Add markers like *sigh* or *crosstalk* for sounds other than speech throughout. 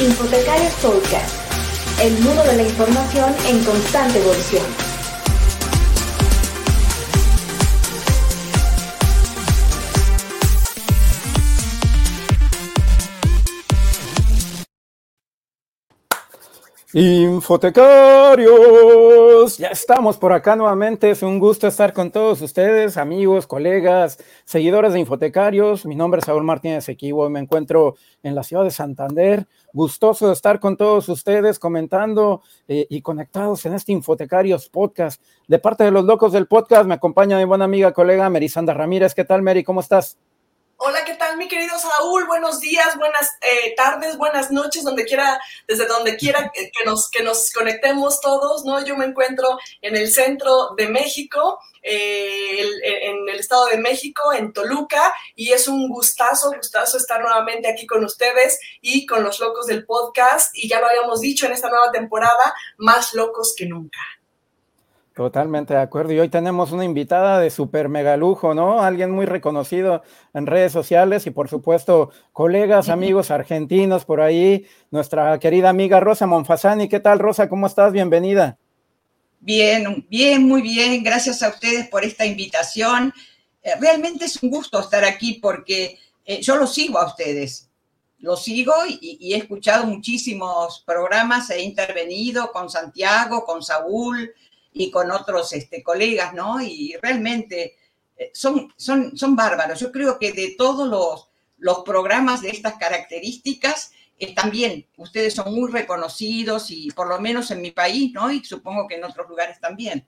Infotecarios Podcast, el mundo de la información en constante evolución. Infotecarios, ya estamos por acá nuevamente. Es un gusto estar con todos ustedes, amigos, colegas, seguidores de Infotecarios. Mi nombre es Saúl Martínez Equivo y me encuentro en la ciudad de Santander. Gustoso de estar con todos ustedes comentando eh, y conectados en este Infotecarios podcast. De parte de los locos del podcast me acompaña mi buena amiga, colega Merisanda Ramírez. ¿Qué tal, Mary? ¿Cómo estás? Hola, ¿qué tal mi querido Saúl? Buenos días, buenas eh, tardes, buenas noches, donde quiera, desde donde quiera que nos, que nos conectemos todos, ¿no? Yo me encuentro en el centro de México, eh, en el Estado de México, en Toluca, y es un gustazo, gustazo estar nuevamente aquí con ustedes y con los locos del podcast, y ya lo habíamos dicho en esta nueva temporada, más locos que nunca. Totalmente de acuerdo. Y hoy tenemos una invitada de super mega lujo, ¿no? Alguien muy reconocido en redes sociales y por supuesto colegas, amigos argentinos por ahí. Nuestra querida amiga Rosa Monfasani. ¿Qué tal, Rosa? ¿Cómo estás? Bienvenida. Bien, bien, muy bien. Gracias a ustedes por esta invitación. Eh, realmente es un gusto estar aquí porque eh, yo lo sigo a ustedes. Lo sigo y, y he escuchado muchísimos programas, he intervenido con Santiago, con Saúl, y con otros este, colegas, ¿no? Y realmente eh, son, son, son bárbaros. Yo creo que de todos los, los programas de estas características, eh, también ustedes son muy reconocidos y por lo menos en mi país, ¿no? Y supongo que en otros lugares también.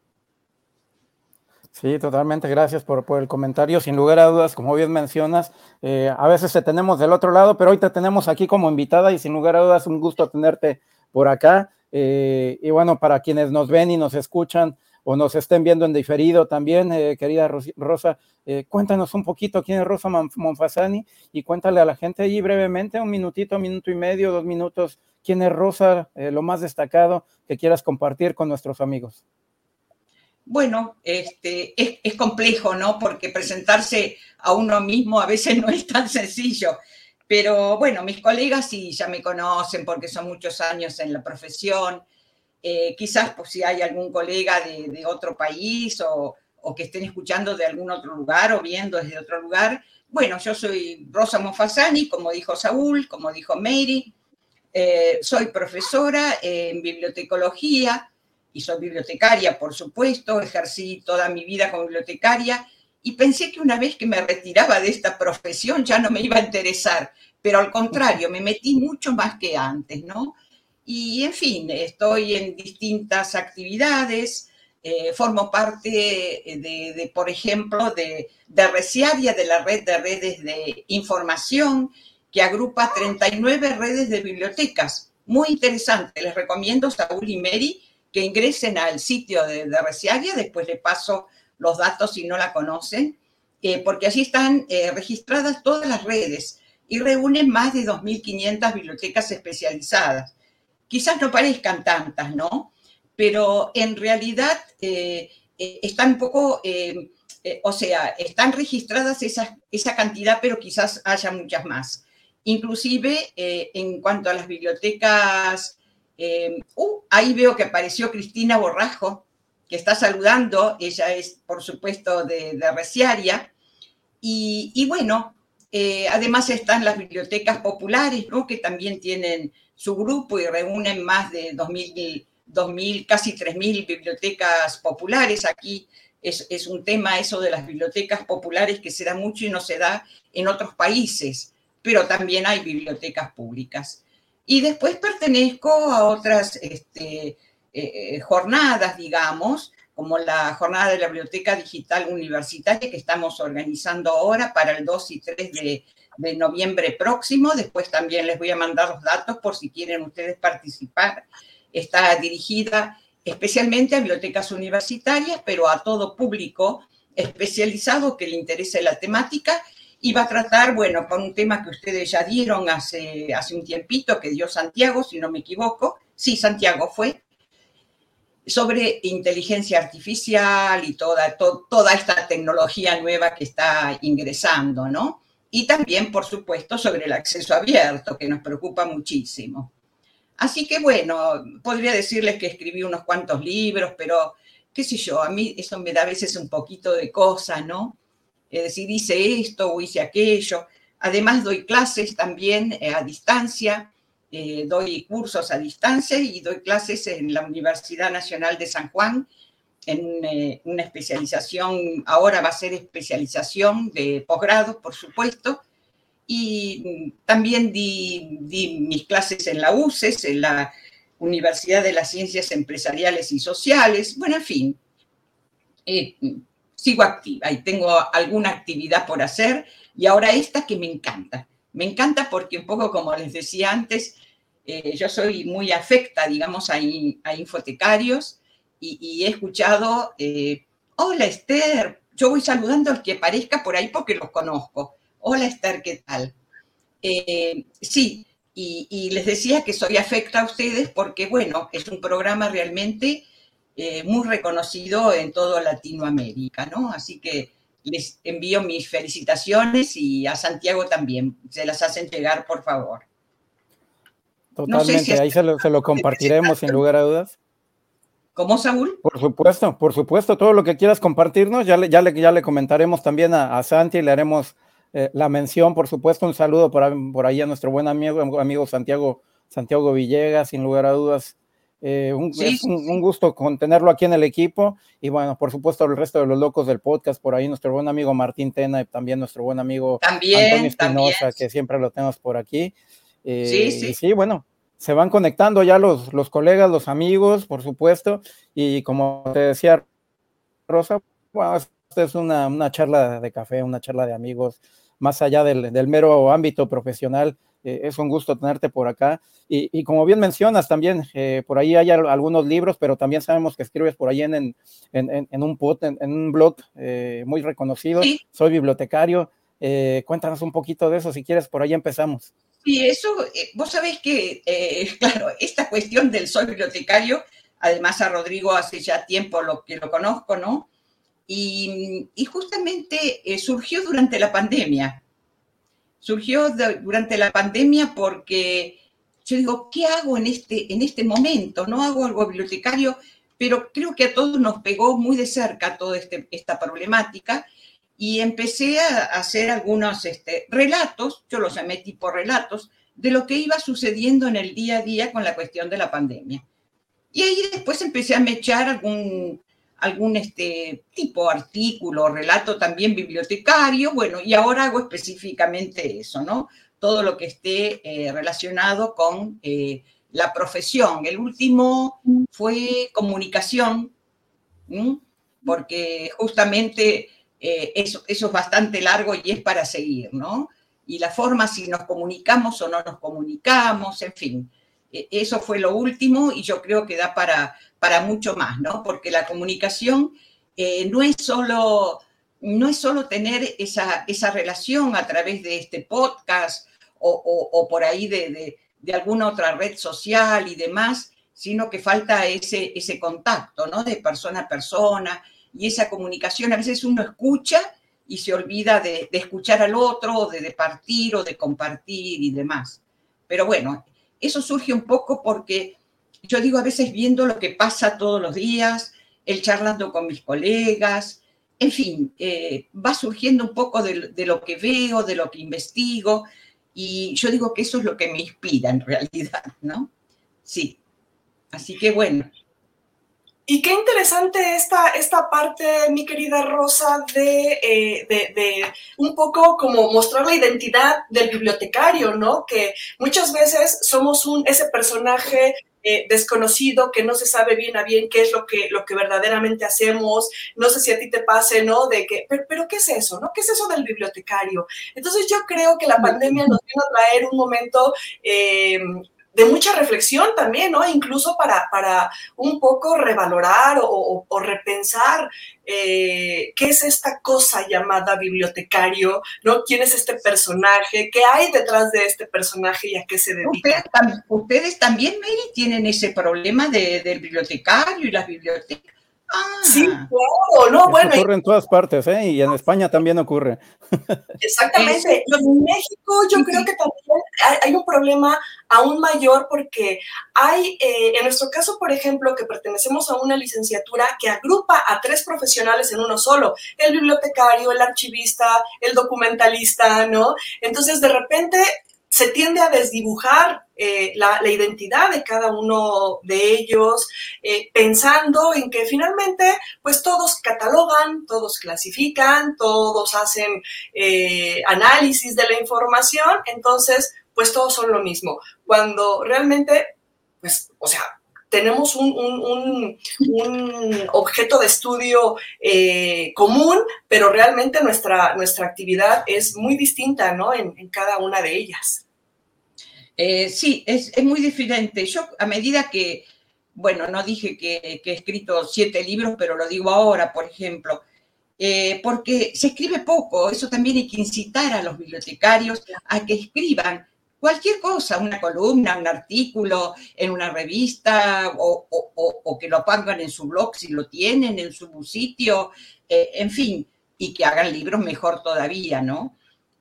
Sí, totalmente. Gracias por, por, el comentario. Sin lugar a dudas, como bien mencionas, eh, a veces te tenemos del otro lado, pero hoy te tenemos aquí como invitada y sin lugar a dudas un gusto tenerte por acá. Eh, y bueno, para quienes nos ven y nos escuchan o nos estén viendo en diferido también, eh, querida Rosa, eh, cuéntanos un poquito quién es Rosa Monfasani y cuéntale a la gente ahí brevemente, un minutito, minuto y medio, dos minutos, quién es Rosa, lo más destacado que quieras compartir con nuestros amigos. Bueno, este, es, es complejo, ¿no? Porque presentarse a uno mismo a veces *laughs* no es tan sencillo. Pero bueno, mis colegas sí ya me conocen porque son muchos años en la profesión. Eh, quizás pues, si hay algún colega de, otro país o, que estén escuchando de algún otro lugar o viendo desde otro lugar. Bueno, yo soy Rosa Mofasani, como dijo Saúl, como dijo Mary. Eh, soy profesora en bibliotecología y soy bibliotecaria, por supuesto. Ejercí toda mi vida como bibliotecaria y pensé que una vez que me retiraba de esta profesión ya no me iba a interesar, pero al contrario, me metí mucho más que antes, ¿no? Y en fin, estoy en distintas actividades, eh, formo parte de, por ejemplo, de, de Resiaria, de la red de redes de información, que agrupa 39 redes de bibliotecas. Muy interesante, les recomiendo, Saúl y Mary, que ingresen al sitio de, de Resiaria, después le paso los datos si no la conocen, eh, porque allí están eh, registradas todas las redes y reúnen más de 2.500 bibliotecas especializadas. Quizás no parezcan tantas, ¿no? Pero en realidad eh, están un poco, o sea, están registradas esa, esa cantidad, pero quizás haya muchas más. Inclusive en cuanto a las bibliotecas, uh, ahí veo que apareció Cristina Borrajo, que está saludando, ella es por supuesto de, de Resiaria, y, bueno, eh, además están las bibliotecas populares, ¿no? que también tienen su grupo y reúnen más de 2.000, 2000 casi 3.000 bibliotecas populares. Aquí es, es, un tema eso de las bibliotecas populares que se da mucho y no se da en otros países, pero también hay bibliotecas públicas. Y después pertenezco a otras este, eh, jornadas, digamos, como la jornada de la Biblioteca Digital Universitaria que estamos organizando ahora para el 2 y 3 de, de noviembre próximo. Después también les voy a mandar los datos por si quieren ustedes participar. Está dirigida especialmente a bibliotecas universitarias, pero a todo público especializado que le interese la temática y va a tratar, bueno, con un tema que ustedes ya dieron hace, hace un tiempito, que dio Santiago, si no me equivoco. Sí, Santiago fue, sobre inteligencia artificial y toda, toda esta tecnología nueva que está ingresando, ¿no? Y también, por supuesto, sobre el acceso abierto, que nos preocupa muchísimo. Así que bueno, podría decirles que escribí unos cuantos libros, pero qué sé yo, a mí eso me da a veces un poquito de cosa, ¿no? Es decir, hice esto o hice aquello. Además doy clases también eh, a distancia, eh, doy cursos a distancia y doy clases en la Universidad Nacional de San Juan en eh, una especialización, ahora va a ser especialización de posgrado, por supuesto, y también di, mis clases en la UCES, en la Universidad de las Ciencias Empresariales y Sociales, bueno, en fin, eh, sigo activa y tengo alguna actividad por hacer y ahora esta que me encanta. Me encanta porque un poco como les decía antes, eh, yo soy muy afecta, digamos, a, infotecarios y, he escuchado, eh, hola Esther, yo voy saludando al que aparezca por ahí porque los conozco. Hola Esther, ¿qué tal? Eh, sí, y, les decía que soy afecta a ustedes porque, bueno, es un programa realmente muy reconocido en toda Latinoamérica, ¿no? Así que les envío mis felicitaciones y a Santiago también. Se las hacen llegar, por favor. Totalmente, ahí se lo, se lo compartiremos sin lugar a dudas. ¿Cómo, Saúl? Por supuesto, por supuesto, todo lo que quieras compartirnos, ya le, ya le, ya le comentaremos también a, Santi, le haremos eh, la mención, por supuesto, un saludo por, por, ahí a nuestro buen amigo, amigo Santiago, Santiago Villegas, sin lugar a dudas. Eh, un, es un, gusto con tenerlo aquí en el equipo y bueno, por supuesto el resto de los locos del podcast, por ahí nuestro buen amigo Martín Tena y también nuestro buen amigo Antonio Espinosa, que siempre lo tenemos por aquí. Eh, sí, sí. sí, bueno, se van conectando ya los, los colegas, los amigos, por supuesto, y como te decía Rosa, bueno, esta es una, una, charla de café, una charla de amigos, más allá del, del mero ámbito profesional. Eh, es un gusto tenerte por acá. Y, y como bien mencionas también, eh, por ahí hay algunos libros, pero también sabemos que escribes por ahí en, en, en, en un, pod, en, un blog eh, muy reconocido. Soy bibliotecario. cuéntanos un poquito de eso, si quieres, por ahí empezamos. Sí, eso, vos sabés que, *laughs* claro, esta cuestión del soy bibliotecario, además a Rodrigo hace ya tiempo lo que lo conozco, ¿no? Y, justamente eh, surgió durante la pandemia. Surgió durante la pandemia porque yo digo, ¿qué hago en este, en este momento? No hago algo bibliotecario, pero creo que a todos nos pegó muy de cerca toda este, esta problemática y empecé a hacer algunos este, relatos, yo los llamé tipo relatos, de lo que iba sucediendo en el día a día con la cuestión de la pandemia. Y ahí después empecé a mechar algún, algún este, tipo artículo, relato también bibliotecario, bueno, y ahora hago específicamente eso, ¿no? Todo lo que esté eh, relacionado con eh, la profesión. El último fue comunicación, porque justamente eh, eso, eso es bastante largo y es para seguir, ¿no? Y la forma si nos comunicamos o no nos comunicamos, en fin. E, eso fue lo último y yo creo que da para, para mucho más, ¿no? Porque la comunicación eh, no, es solo, no es solo tener esa, esa relación a través de este podcast o, o, por ahí de, de, alguna otra red social y demás, sino que falta ese, ese contacto, ¿no? De persona a persona, y esa comunicación, a veces uno escucha y se olvida de, escuchar al otro, de, partir o de compartir y demás. Pero bueno, eso surge un poco porque yo digo a veces viendo lo que pasa todos los días, el charlando con mis colegas, en fin, eh, va surgiendo un poco de, de, lo que veo, de lo que investigo, y yo digo que eso es lo que me inspira en realidad, ¿no? Sí. Así que bueno, y qué interesante esta, esta parte, mi querida Rosa, de, eh, de, de, un poco como mostrar la identidad del bibliotecario, ¿no? Que muchas veces somos un, ese personaje eh, desconocido que no se sabe bien a bien qué es lo que, lo que verdaderamente hacemos. No sé si a ti te pase, ¿no? De que, pero, pero, ¿qué es eso, no? ¿Qué es eso del bibliotecario? Entonces yo creo que la pandemia nos vino a traer un momento... Eh, de mucha reflexión también, ¿no? Incluso para, para un poco revalorar o, repensar eh, qué es esta cosa llamada bibliotecario, ¿no? ¿Quién es este personaje? ¿Qué hay detrás de este personaje y a qué se dedica? Ustedes, también, Mary, tienen ese problema de, del bibliotecario y las bibliotecas. Ah. Sí, claro, no, bueno. Ocurre en todas partes, ¿eh? Y en España también ocurre. Exactamente. *laughs* en México yo creo que también hay un problema aún mayor porque hay, eh, en nuestro caso, por ejemplo, que pertenecemos a una licenciatura que agrupa a tres profesionales en uno solo, el bibliotecario, el archivista, el documentalista, ¿no? Entonces, de repente se tiende a desdibujar eh, la, identidad de cada uno de ellos, eh, pensando en que finalmente, pues todos catalogan, todos clasifican, todos hacen eh, análisis de la información, entonces, pues todos son lo mismo. Cuando realmente, pues, o sea, tenemos un, objeto de estudio común, pero realmente nuestra, nuestra actividad es muy distinta, ¿no? en cada una de ellas. Eh, sí, es, muy diferente. Yo, a medida que, bueno, no dije que, he escrito siete libros, pero lo digo ahora, por ejemplo, eh, porque se escribe poco, eso también hay que incitar a los bibliotecarios a que escriban cualquier cosa, una columna, un artículo en una revista o, que lo pongan en su blog si lo tienen, en su sitio, eh, en fin, y que hagan libros mejor todavía, ¿no?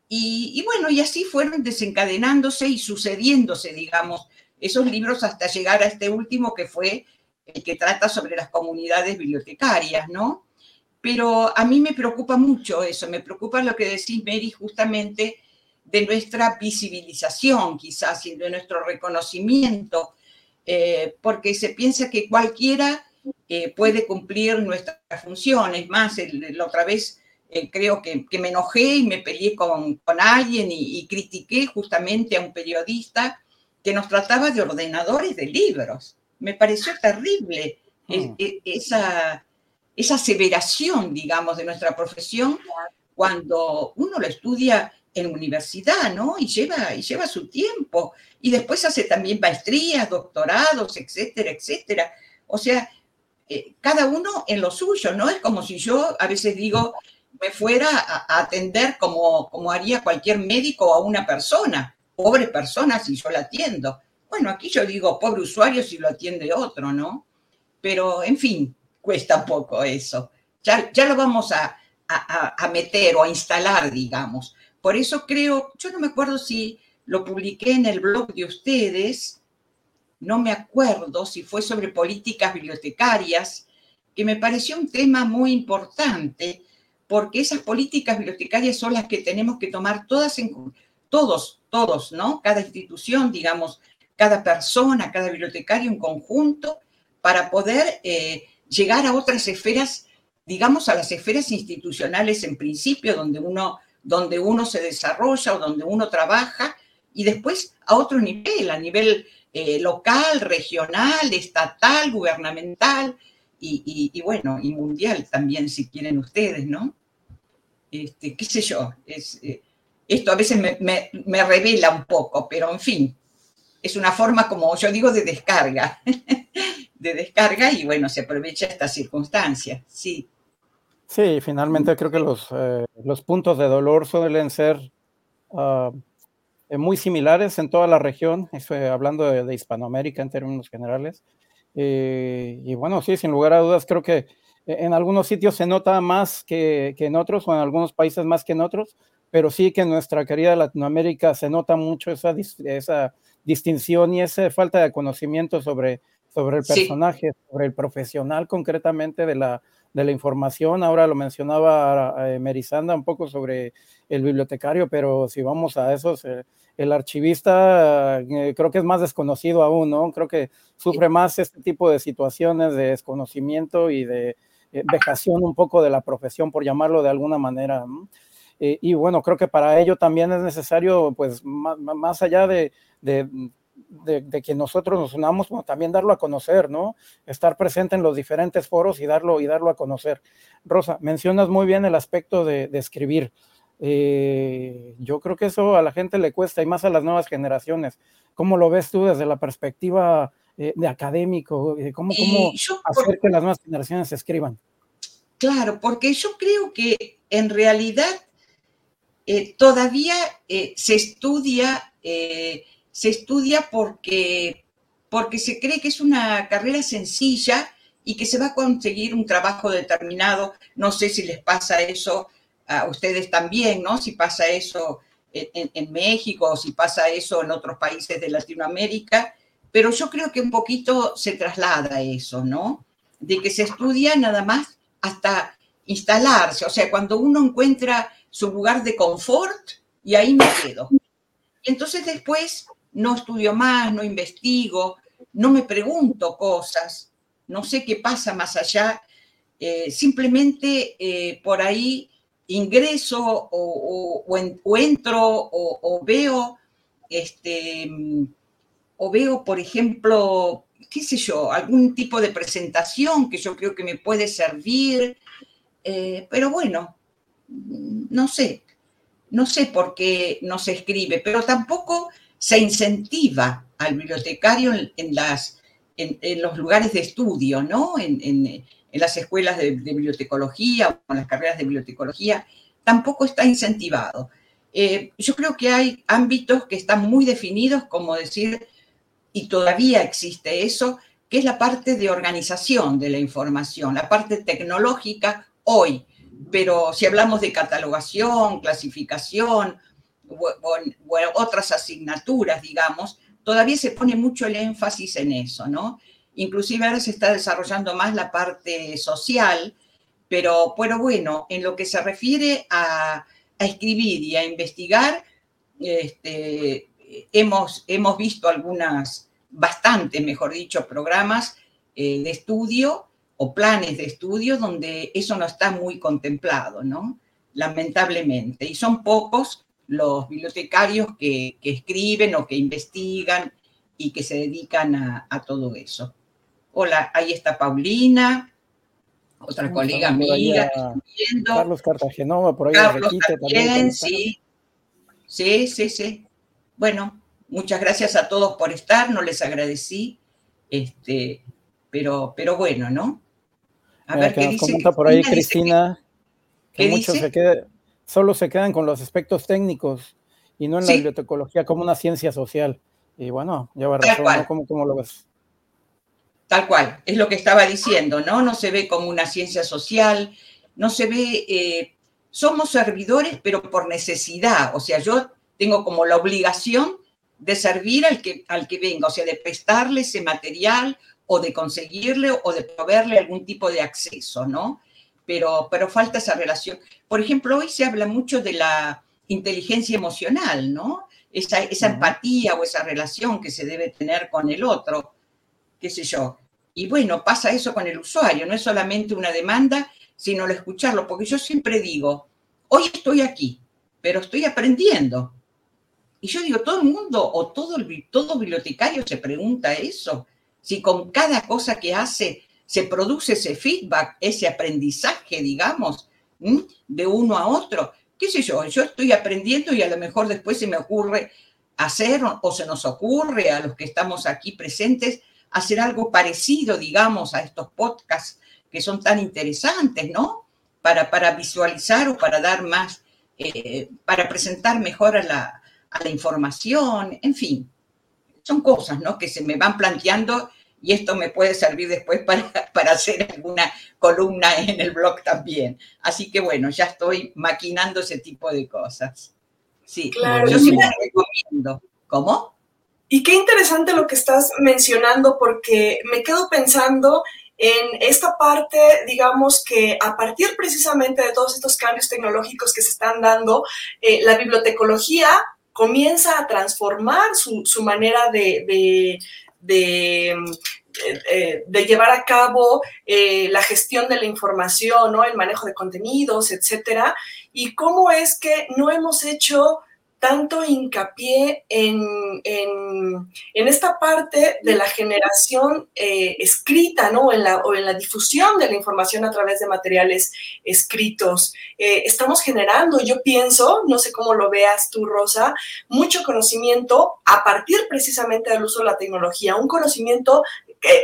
Y, bueno, y así fueron desencadenándose y sucediéndose, digamos, esos libros hasta llegar a este último que fue el que trata sobre las comunidades bibliotecarias, ¿no? Pero a mí me preocupa mucho eso, me preocupa lo que decís, Mary, justamente de nuestra visibilización, quizás, y de nuestro reconocimiento, eh, porque se piensa que cualquiera eh, puede cumplir nuestras funciones. Más, la otra vez eh, creo que, me enojé y me peleé con, alguien y, critiqué justamente a un periodista que nos trataba de ordenadores de libros. Me pareció terrible mm. esa, esa aseveración, digamos, de nuestra profesión cuando uno lo estudia en universidad, ¿no? Y lleva, y lleva su tiempo. Y después hace también maestrías, doctorados, etcétera, etcétera. O sea, eh, cada uno en lo suyo, ¿no? Es como si yo a veces digo, me fuera a, atender como, como haría cualquier médico a una persona, pobre persona si yo la atiendo. Bueno, aquí yo digo pobre usuario si lo atiende otro, ¿no? Pero, en fin, cuesta poco eso. Ya, ya lo vamos a, a, meter o a instalar, digamos. Por eso creo, yo no me acuerdo si lo publiqué en el blog de ustedes, no me acuerdo si fue sobre políticas bibliotecarias, que me pareció un tema muy importante porque esas políticas bibliotecarias son las que tenemos que tomar todas en, todos, todos, ¿no? Cada institución, digamos, cada persona, cada bibliotecario en conjunto, para poder eh, llegar a otras esferas, digamos, a las esferas institucionales en principio, donde uno, donde uno se desarrolla o donde uno trabaja, y después a otro nivel, a nivel eh, local, regional, estatal, gubernamental, y, bueno, y mundial también, si quieren ustedes, ¿no? Este, qué sé yo, es, eh, esto a veces me, revela un poco, pero en fin, es una forma, como yo digo, de descarga, *laughs* de descarga y bueno, se aprovecha esta circunstancia, sí. Sí, finalmente creo que los, eh, los puntos de dolor suelen ser ah, muy similares en toda la región, estoy hablando de Hispanoamérica en términos generales. Eh, y bueno, sí, sin lugar a dudas, creo que en algunos sitios se nota más que, en otros, o en algunos países más que en otros, pero sí que en nuestra querida Latinoamérica se nota mucho esa, esa distinción y esa falta de conocimiento sobre, sobre el personaje, sobre el profesional concretamente de la, de la información. Ahora lo mencionaba eh, Merizanda un poco sobre el bibliotecario, pero si vamos a esos, eh, el archivista eh, creo que es más desconocido aún, ¿no? Creo que sufre más este tipo de situaciones de desconocimiento y de eh, vejación un poco de la profesión, por llamarlo de alguna manera. y bueno, creo que para ello también es necesario, pues, más, allá de, de, de, que nosotros nos unamos, también darlo a conocer, ¿no? Estar presente en los diferentes foros y darlo, y darlo a conocer. Rosa, mencionas muy bien el aspecto de, escribir. Eh, yo creo que eso a la gente le cuesta y más a las nuevas generaciones. ¿Cómo lo ves tú desde la perspectiva eh, de académico? Eh, ¿Cómo, cómo hacer que las nuevas generaciones escriban? Claro, porque yo creo que en realidad todavía se estudia, se estudia porque, porque se cree que es una carrera sencilla y que se va a conseguir un trabajo determinado. No sé si les pasa eso a ustedes también, ¿no? Si pasa eso en, México o si pasa eso en otros países de Latinoamérica, pero yo creo que un poquito se traslada eso, ¿no? De que se estudia nada más hasta instalarse, o sea, cuando uno encuentra su lugar de confort y ahí me quedo. Entonces después no estudio más, no investigo, no me pregunto cosas, no sé qué pasa más allá, eh, simplemente eh, por ahí ingreso o, entro o, veo, este, o veo, por ejemplo, qué sé yo, algún tipo de presentación que yo creo que me puede servir, eh, pero bueno, no sé, no sé por qué no se escribe, pero tampoco se incentiva al bibliotecario en, los lugares de estudio, ¿no? En, en las escuelas de, bibliotecología o en las carreras de bibliotecología, tampoco está incentivado. Eh, yo creo que hay ámbitos que están muy definidos, como decir, y todavía existe eso, que es la parte de organización de la información, la parte tecnológica hoy. Pero si hablamos de catalogación, clasificación otras asignaturas, digamos, todavía se pone mucho el énfasis en eso, ¿no? Inclusive ahora se está desarrollando más la parte social, pero, bueno, en lo que se refiere a, escribir y a investigar, este, hemos, hemos visto algunas, bastantes, mejor dicho, programas eh, de estudio o planes de estudio donde eso no está muy contemplado, ¿no? Lamentablemente. Y son pocos los bibliotecarios que, escriben o que investigan y que se dedican a todo eso. Hola, ahí está Paulina, otra colega amiga. Carlos Cartagenova, por ahí. Carlos también, sí. Sí, sí, sí. Bueno, muchas gracias a todos por estar, no les agradecí, este, pero, pero bueno, ¿no? A ver, ¿qué dice? Comenta por ahí Cristina que, muchos se solo se quedan con los aspectos técnicos y no en la bibliotecología como una ciencia social. Y bueno, ya va razón, ¿no? ¿Cómo lo ves? Tal cual, es lo que estaba diciendo, ¿no? No se ve como una ciencia social, no se ve, eh, somos servidores, pero por necesidad, o sea, yo tengo como la obligación de servir al que, al que venga, o sea, de prestarle ese material o de conseguirle o de proveerle algún tipo de acceso, ¿no? Pero, pero falta esa relación. Por ejemplo, hoy se habla mucho de la inteligencia emocional, ¿no? Esa, esa empatía o esa relación que se debe tener con el otro qué sé yo. Y bueno, pasa eso con el usuario, no es solamente una demanda, sino el escucharlo, porque yo siempre digo, hoy estoy aquí, pero estoy aprendiendo. Y yo digo, todo el mundo o todo, todo bibliotecario se pregunta eso, si con cada cosa que hace se produce ese feedback, ese aprendizaje, digamos, de uno a otro. ¿Qué sé yo? Yo estoy aprendiendo y a lo mejor después se me ocurre hacer o se nos ocurre a los que estamos aquí presentes hacer algo parecido, digamos, a estos podcasts que son tan interesantes, ¿no? Para, para visualizar o para dar más, eh, para presentar mejor la, a la, información, en fin, son cosas, ¿no? Que se me van planteando y esto me puede servir después para, *laughs* para hacer alguna columna en el blog también. Así que bueno, ya estoy maquinando ese tipo de cosas. Sí, claro. yo sí me recomiendo. ¿Cómo? Y qué interesante lo que estás mencionando porque me quedo pensando en esta parte, digamos que a partir precisamente de todos estos cambios tecnológicos que se están dando, eh, la bibliotecología comienza a transformar su, manera de, de, de eh, de llevar a cabo eh, la gestión de la información, el manejo de contenidos, etcétera, y cómo es que no hemos hecho tanto hincapié en, esta parte de la generación eh, escrita, ¿no? En la, o en la difusión de la información a través de materiales escritos. Eh, estamos generando, yo pienso, no sé cómo lo veas tú, Rosa, mucho conocimiento a partir precisamente del uso de la tecnología, un conocimiento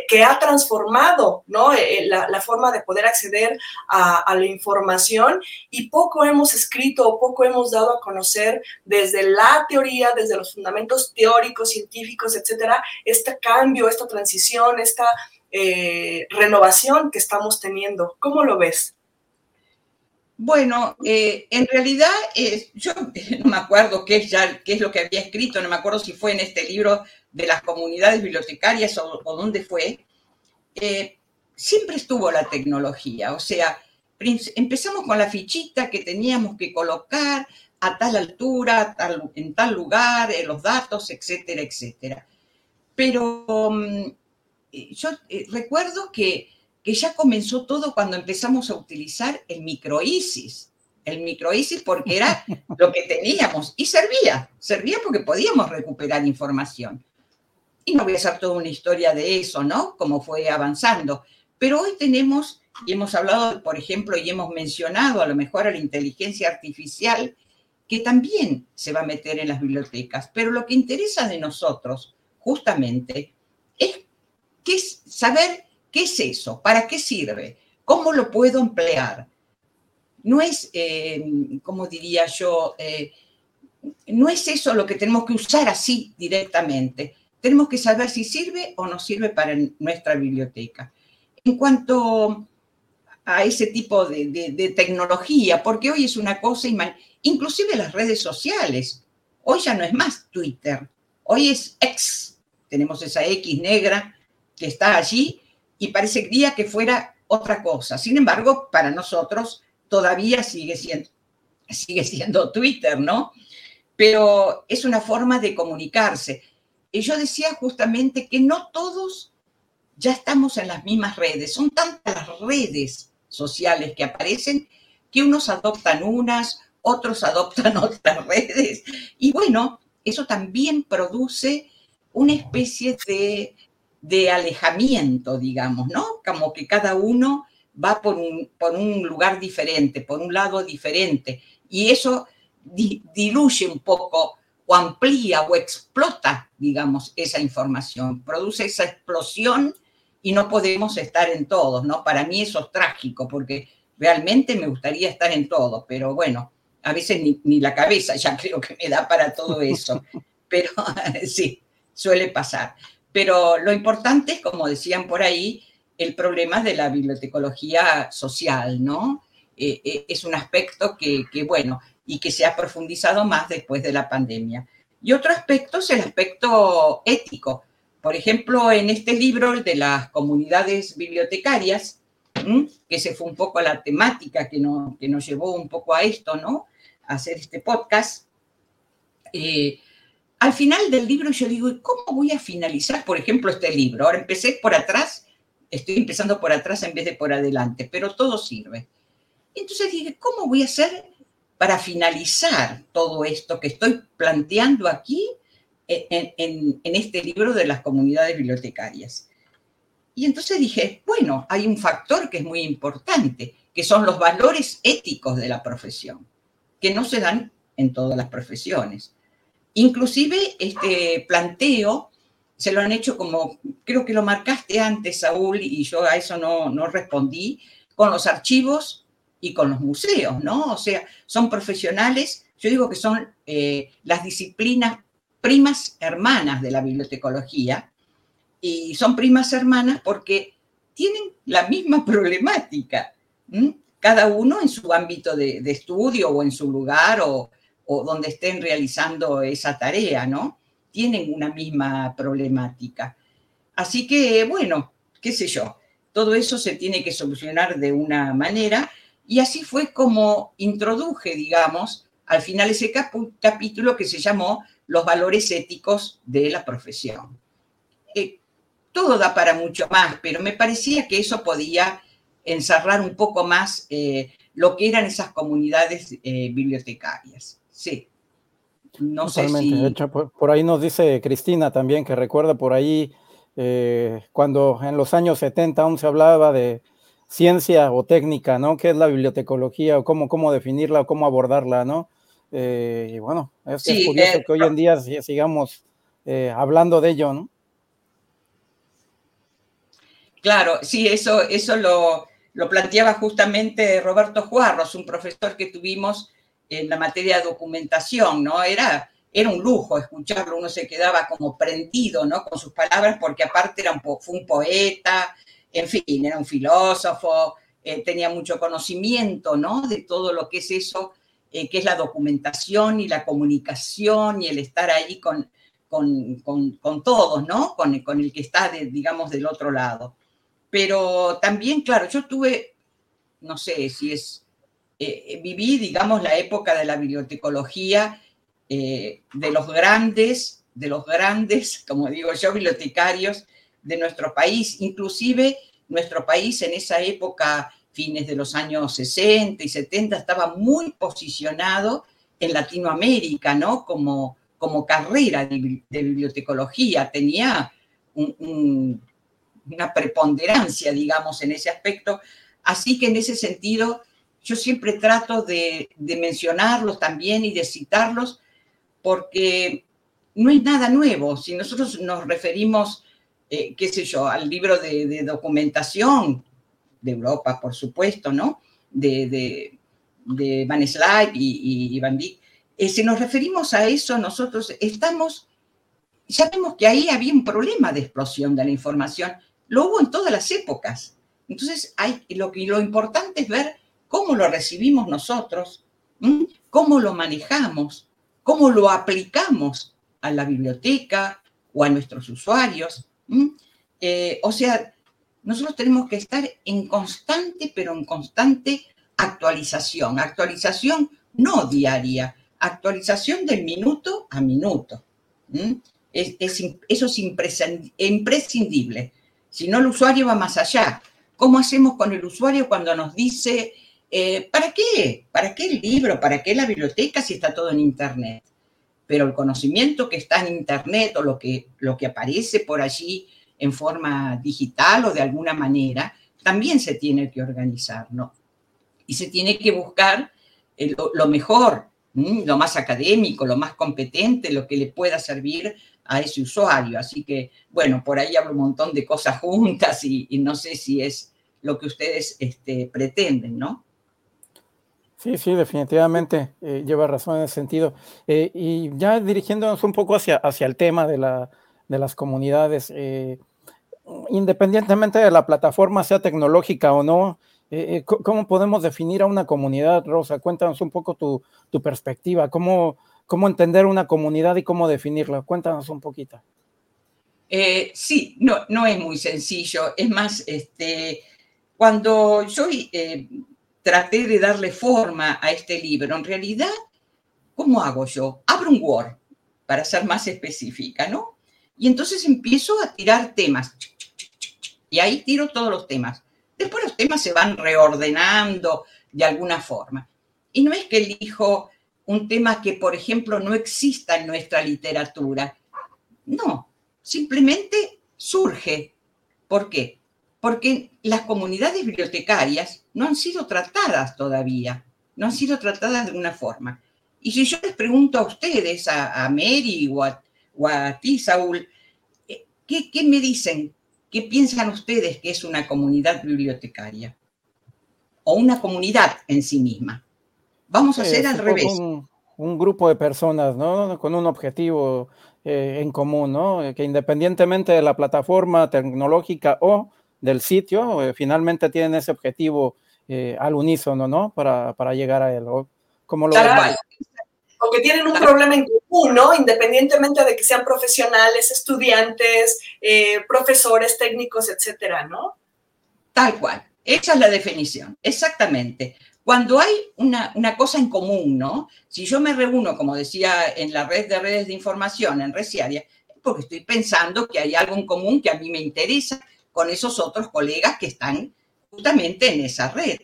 que, ha transformado ¿no? Eh, la, forma de poder acceder a, la información y poco hemos escrito o poco hemos dado a conocer desde la teoría, desde los fundamentos teóricos, científicos, etcétera, este cambio, esta transición, esta eh, renovación que estamos teniendo. ¿Cómo lo ves? Bueno, eh, en realidad yo *laughs* no me acuerdo qué es, ya, qué es lo que había escrito, no me acuerdo si fue en este libro de las comunidades bibliotecarias o, dónde fue. Eh, siempre estuvo la tecnología, o sea, empezamos con la fichita que teníamos que colocar a tal altura, en tal lugar, eh, los datos, etcétera, etcétera. Pero mm, yo recuerdo que que ya comenzó todo cuando empezamos a utilizar el microISIS. El microISIS porque era *laughs* lo que teníamos y servía, servía porque podíamos recuperar información. Y no voy a hacer toda una historia de eso, ¿no? Cómo fue avanzando. Pero hoy tenemos, y hemos hablado, por ejemplo, y hemos mencionado a lo mejor a la inteligencia artificial, que también se va a meter en las bibliotecas. Pero lo que interesa de nosotros, justamente, es, saber ¿Qué es eso? ¿Para qué sirve? ¿Cómo lo puedo emplear? No es, eh, como diría yo, eh, no es eso lo que tenemos que usar así directamente. Tenemos que saber si sirve o no sirve para nuestra biblioteca. En cuanto a ese tipo de, tecnología, porque hoy es una cosa, inclusive las redes sociales, hoy ya no es más Twitter, hoy es X, tenemos esa X negra que está allí y parecería que fuera otra cosa. Sin embargo, para nosotros todavía sigue siendo, sigue siendo Twitter, ¿no? Pero es una forma de comunicarse. Y yo decía justamente que no todos ya estamos en las mismas redes. Son tantas redes sociales que aparecen que unos adoptan unas, otros *laughs* adoptan otras redes. Y bueno, eso también produce una especie de de alejamiento, digamos, ¿no? Como que cada uno va por un, por un lugar diferente, por un lado diferente, y eso diluye un poco o amplía o explota, digamos, esa información, produce esa explosión y no podemos estar en todos, ¿no? Para mí eso es trágico, porque realmente me gustaría estar en todos, pero bueno, a veces ni, la cabeza ya *laughs* creo que me da para todo eso, pero *laughs* sí, suele pasar. Pero lo importante es, como decían por ahí, el problema de la bibliotecología social, ¿no? Eh, eh, es un aspecto que, bueno, y que se ha profundizado más después de la pandemia. Y otro aspecto es el aspecto ético. Por ejemplo, en este libro de las comunidades bibliotecarias, que se fue un poco la temática que, que nos llevó un poco a esto, ¿no? A hacer este podcast. Eh, al final del libro yo digo, ¿cómo voy a finalizar, por ejemplo, este libro? Ahora empecé por atrás, estoy empezando por atrás en vez de por adelante, pero todo sirve. Entonces dije, ¿cómo voy a hacer para finalizar todo esto que estoy planteando aquí en, este libro de las comunidades bibliotecarias? Y entonces dije, bueno, hay un factor que es muy importante, que son los valores éticos de la profesión, que no se dan en todas las profesiones. Inclusive este planteo se lo han hecho como, creo que lo marcaste antes, Saúl, y yo a eso no respondí, con los archivos y con los museos, ¿no? O sea, son profesionales, yo digo que son eh, las disciplinas primas hermanas de la bibliotecología, y son primas hermanas porque tienen la misma *laughs* problemática, cada uno en su ámbito de, estudio o en su lugar o, o donde estén realizando esa tarea, ¿no? Tienen una misma problemática. Así que, bueno, qué sé yo, todo eso se tiene que solucionar de una manera y así fue como introduje, digamos, al final ese capítulo que se llamó Los valores éticos de la profesión. Eh, todo da para mucho más, pero me parecía que eso podía encerrar un poco más eh, lo que eran esas comunidades eh, bibliotecarias. Sí. No sé si... De hecho, por, ahí nos dice Cristina también que recuerda por ahí eh, cuando en los años 70 aún se hablaba de ciencia o técnica, ¿no? ¿Qué es la bibliotecología o cómo, cómo definirla o cómo abordarla, ¿no? Eh, y bueno, es, curioso eh, que hoy en día sigamos hablando de ello, ¿no? Claro, sí, eso, eso lo, lo planteaba justamente Roberto Juarros, un profesor que tuvimos en la materia de documentación, ¿no? Era, era un lujo escucharlo, uno se quedaba como prendido, ¿no? Con sus palabras, porque aparte era un fue un poeta, en fin, era un filósofo, eh, tenía mucho conocimiento, ¿no? De todo lo que es eso, eh, que es la documentación y la comunicación y el estar ahí con, con, todos, ¿no? Con, el que está, digamos, del otro lado. Pero también, claro, yo tuve, no sé si es, eh, viví, digamos, la época de la bibliotecología, de los grandes, de los grandes, *laughs* como digo yo, bibliotecarios de nuestro país, inclusive nuestro país en esa época, fines de los años 60 y 70, estaba muy posicionado en Latinoamérica, ¿no? Como, como carrera de, bibliotecología, tenía una preponderancia, digamos, en ese aspecto. Así que en ese sentido, yo siempre trato de, mencionarlos también y de citarlos, porque no es nada nuevo. Si nosotros nos referimos eh, qué sé yo, al libro de, documentación de Europa, por supuesto, ¿no? De, de, de Van Slyke y, Van Dijk. Eh, si nos referimos a eso, nosotros estamos, sabemos que ahí había un problema de explosión de la información. Lo hubo en todas las épocas. Entonces, hay, lo, lo importante es ver cómo lo recibimos nosotros, cómo lo manejamos, cómo lo aplicamos a la biblioteca o a nuestros usuarios. Eh, o sea, nosotros tenemos que estar en constante, pero en constante actualización. Actualización no diaria, actualización del minuto a minuto. eso es imprescindible. Si no, el usuario va más allá. ¿Cómo hacemos con el usuario cuando nos dice, eh, ¿para qué? ¿Para qué el libro? ¿Para qué la biblioteca si está todo en Internet? Pero el conocimiento que está en Internet o lo que, lo que aparece por allí en forma digital o de alguna manera, también se tiene que organizar, ¿no? Y se tiene que buscar lo, mejor, lo más académico, lo más competente, lo que le pueda servir a ese usuario. Así que, bueno, por ahí hablo un montón de cosas *laughs* juntas y, no sé si es lo que ustedes este, pretenden, ¿no? Sí, sí, definitivamente eh, lleva razón en ese sentido. Eh, y ya dirigiéndonos un poco hacia, hacia el tema de, la, de las comunidades, eh, independientemente de la plataforma, sea tecnológica o no, ¿cómo podemos definir a una comunidad, Rosa? Cuéntanos un poco tu, tu perspectiva, ¿Cómo, cómo entender una comunidad y cómo definirla. Cuéntanos un poquito. sí, no, no es muy sencillo. Es más, este, cuando yo traté de darle forma a este libro. En realidad, ¿cómo hago yo? Abro un Word, para ser más específica, ¿no? Y entonces empiezo a tirar temas. Y ahí tiro todos los temas. Después los temas se van reordenando de alguna forma. Y no es que elijo un tema que, por ejemplo, no exista en nuestra literatura. No, simplemente surge. ¿Por qué? Porque las comunidades bibliotecarias no han sido tratadas todavía, no han sido tratadas de una forma. Y si yo les pregunto a ustedes, a, Mary o a, ti, Saúl, eh, ¿qué, me dicen? ¿Qué piensan ustedes que es una comunidad bibliotecaria? O una comunidad en sí misma. Vamos a hacer al revés. Un, grupo de personas, ¿no? Con un objetivo eh, en común, ¿no? Que independientemente de la plataforma tecnológica o del sitio, eh, finalmente tienen ese objetivo eh, al unísono, ¿no? Para, para, llegar a él. ¿Cómo lo claro. O que tienen un problema en común, ¿no? Independientemente de que sean profesionales, estudiantes, eh, profesores, técnicos, etcétera, ¿no? Tal cual. Esa es la definición, exactamente. Cuando hay una, una, cosa en común, ¿no? Si yo me reúno, como decía, en la red de redes de información, en Resiaria, es porque estoy pensando que hay algo en común que a mí me interesa con esos otros colegas que están justamente en esa red.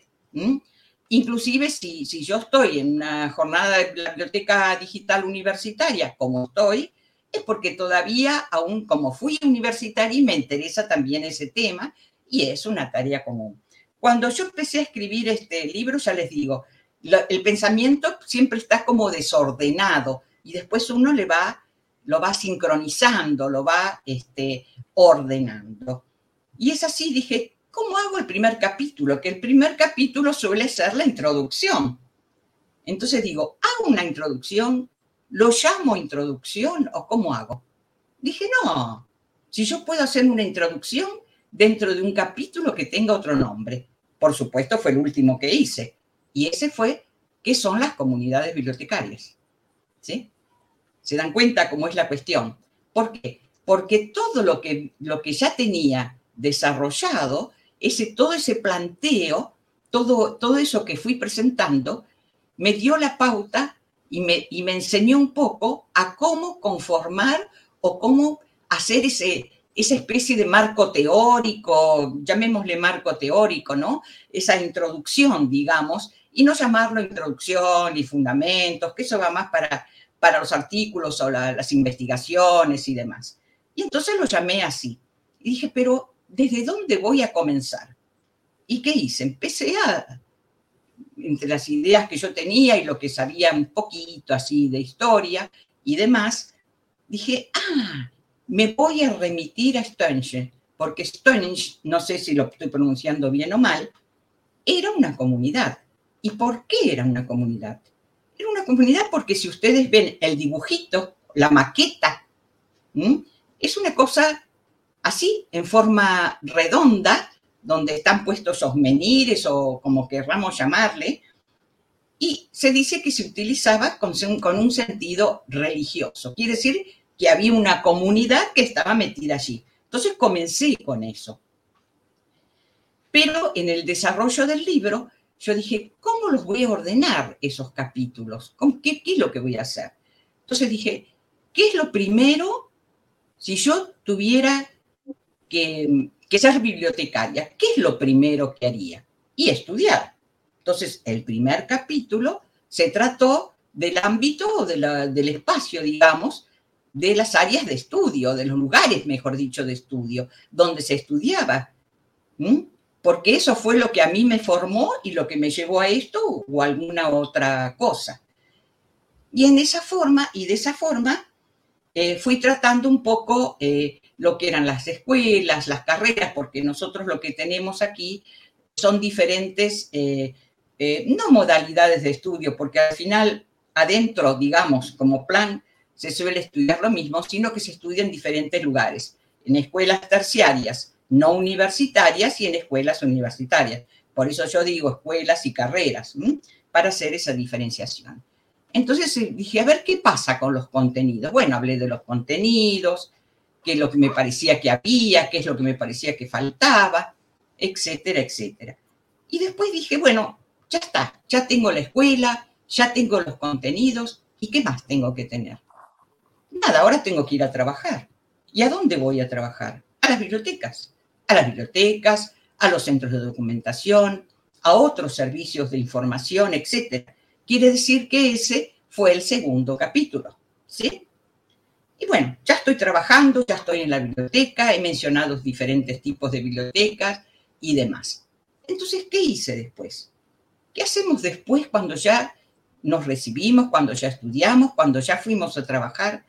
Inclusive si, si yo estoy en una jornada de la biblioteca digital universitaria, como estoy, es porque todavía, aún como fui universitaria, me interesa también ese tema y es una tarea común. Cuando yo empecé a escribir este libro, ya les digo, el pensamiento siempre está como desordenado y después uno le va, lo va sincronizando, lo va este, ordenando. Y es así, dije, ¿cómo hago el primer capítulo? Que el primer capítulo suele ser la introducción. Entonces digo, ¿hago una introducción? ¿Lo llamo introducción o cómo hago? Dije, no, si yo puedo hacer una introducción dentro de un capítulo que tenga otro nombre. por supuesto, fue el último que hice. Y ese fue, ¿qué son las comunidades bibliotecarias? ¿Sí? ¿Se dan cuenta cómo es la cuestión? ¿Por qué? Porque todo lo que, lo que ya tenía desarrollado, ese, todo ese planteo, todo, todo eso que fui presentando, me dio la pauta y me, y me enseñó un poco a cómo conformar o cómo hacer ese, esa especie de marco teórico, llamémosle marco teórico, ¿no? Esa introducción, digamos, y no llamarlo introducción y fundamentos, que eso va más para, para los artículos o las investigaciones y demás. Y entonces lo llamé así. Y dije, pero ¿desde dónde voy a comenzar? ¿Y qué hice? Empecé a, entre las ideas que yo tenía y lo que sabía un poquito así de historia y demás, dije, ah, me voy a remitir a Stonehenge, porque Stonehenge, no sé si lo estoy pronunciando bien o mal, era una comunidad. ¿Y por qué era una comunidad? Era una comunidad porque si ustedes ven el dibujito, la maqueta, es una cosa así, en forma redonda, donde están puestos esos menires o como querramos llamarle, y se dice que se utilizaba con, con un sentido religioso. Quiere decir que había una comunidad que estaba metida allí. Entonces comencé con eso. Pero en el desarrollo del libro, yo dije, ¿cómo los voy a ordenar esos capítulos? ¿Qué, qué es lo que voy a hacer? Entonces dije, ¿qué es lo primero si yo tuviera que, que bibliotecaria? ¿Qué es lo primero que haría? Y estudiar. Entonces, el primer capítulo se trató del ámbito del espacio, digamos, de las áreas de estudio, de los lugares, mejor dicho, de estudio, donde se estudiaba. Porque eso fue lo que a mí me formó y lo que me llevó a esto o alguna otra cosa. Y en esa forma, y de esa forma, eh, fui tratando un poco eh, lo que eran las escuelas, las carreras, porque nosotros lo que tenemos aquí son diferentes, eh, no modalidades de estudio, porque al final, adentro, digamos, como plan, se suele estudiar lo mismo, sino que se estudia en diferentes lugares, en escuelas terciarias, no universitarias y en escuelas universitarias. Por eso yo digo escuelas y carreras, para hacer esa diferenciación. Entonces eh, dije, a ver qué pasa con los contenidos. Bueno, hablé de los contenidos, qué es lo que me parecía que había, qué es lo que me parecía que faltaba, etcétera, etcétera. Y después dije, bueno, ya está, ya tengo la escuela, ya tengo los contenidos, ¿y qué más tengo que tener? Nada, ahora tengo que ir a trabajar. ¿Y a dónde voy a trabajar? A las bibliotecas. A las bibliotecas, a los centros de documentación, a otros servicios de información, etc. Quiere decir que ese fue el segundo capítulo. ¿Sí? Y bueno, ya estoy trabajando, ya estoy en la biblioteca, he mencionado diferentes tipos de bibliotecas y demás. Entonces, ¿qué hice después? ¿Qué hacemos después cuando ya nos recibimos, cuando ya estudiamos, cuando ya fuimos a trabajar?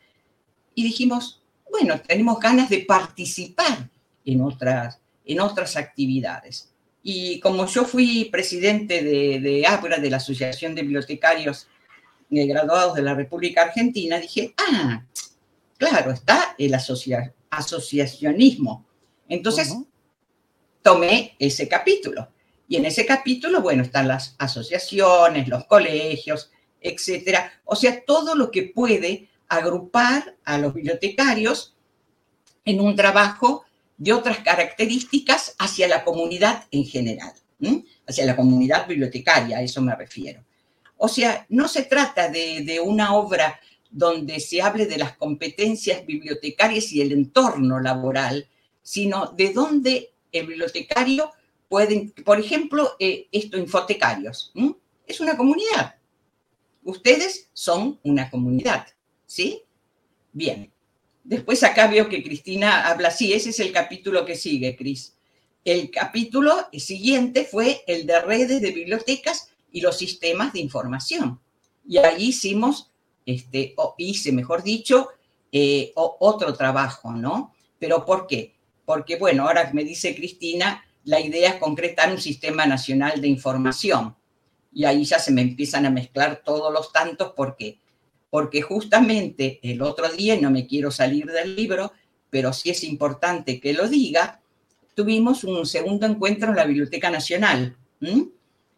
y dijimos, bueno, tenemos ganas de participar en otras, en otras actividades. Y como yo fui presidente de, de de la Asociación de Bibliotecarios Graduados de la República Argentina, dije, ah, claro, está el asociacionismo. Entonces, tomé ese capítulo. Y en ese capítulo, bueno, están las asociaciones, los colegios, etcétera. O sea, todo lo que puede agrupar a los bibliotecarios en un trabajo de otras características hacia la comunidad en general, hacia la comunidad bibliotecaria, a eso me refiero. O sea, no se trata de, de, una obra donde se hable de las competencias bibliotecarias y el entorno laboral, sino de dónde el bibliotecario puede, por ejemplo, eh, esto, infotecarios, es una comunidad. Ustedes son una comunidad. ¿Sí? Bien. Después acá veo que Cristina habla, sí, ese es el capítulo que sigue, Cris. El capítulo siguiente fue el de redes de bibliotecas y los sistemas de información. Y ahí hicimos, este, o hice, mejor dicho, eh, otro trabajo, ¿no? Pero ¿por qué? Porque, bueno, ahora me dice Cristina, la idea es concretar un sistema nacional de información. Y ahí ya se me empiezan a mezclar todos los tantos porque porque justamente el otro día, no me quiero salir del libro, pero sí es importante que lo diga, tuvimos un segundo encuentro en la Biblioteca Nacional.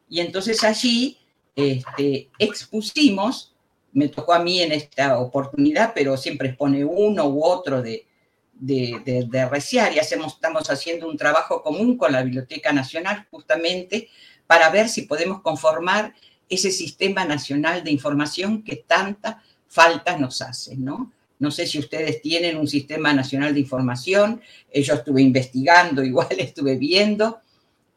Y entonces allí este, expusimos, me tocó a mí en esta oportunidad, pero siempre expone uno u otro de, de, de, de Reciari. Hacemos, estamos haciendo un trabajo común con la Biblioteca Nacional justamente para ver si podemos conformar ese sistema nacional de información que tanta falta nos hace, ¿no? No sé si ustedes tienen un sistema nacional de información, yo estuve investigando, *laughs* igual estuve viendo,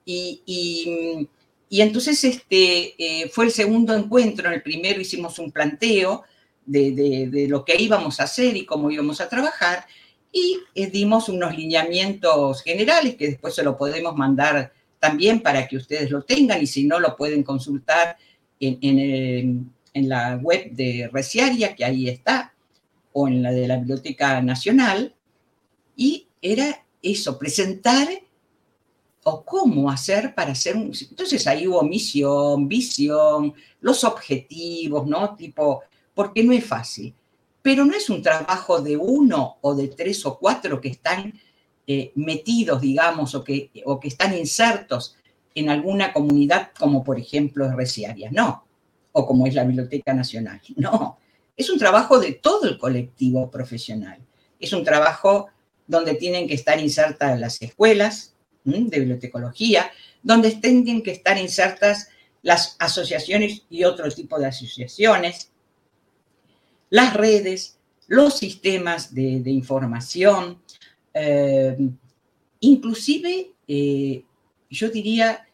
y, y, y entonces este, eh, fue el segundo encuentro, en el primero hicimos un planteo de, de, lo que íbamos a hacer y cómo íbamos a trabajar, y eh, dimos unos lineamientos generales que después se lo podemos mandar también para que ustedes lo tengan y si no lo pueden consultar en, en, en la web de Reciaria, que ahí está, o en la de la Biblioteca Nacional, y era eso, presentar o cómo hacer para hacer un... Entonces ahí hubo misión, visión, los objetivos, ¿no? Tipo, porque no es fácil, pero no es un trabajo de uno o de tres o cuatro que están eh, metidos, digamos, o que, o que están insertos en alguna comunidad, como por ejemplo es Reciaria, no, o como es la Biblioteca Nacional, *laughs* no. Es un trabajo de todo el colectivo profesional. Es un trabajo donde tienen que estar insertas las escuelas de bibliotecología, donde tienen que estar insertas las asociaciones y otro tipo de asociaciones, las redes, los sistemas de, información, eh, inclusive eh, yo diría,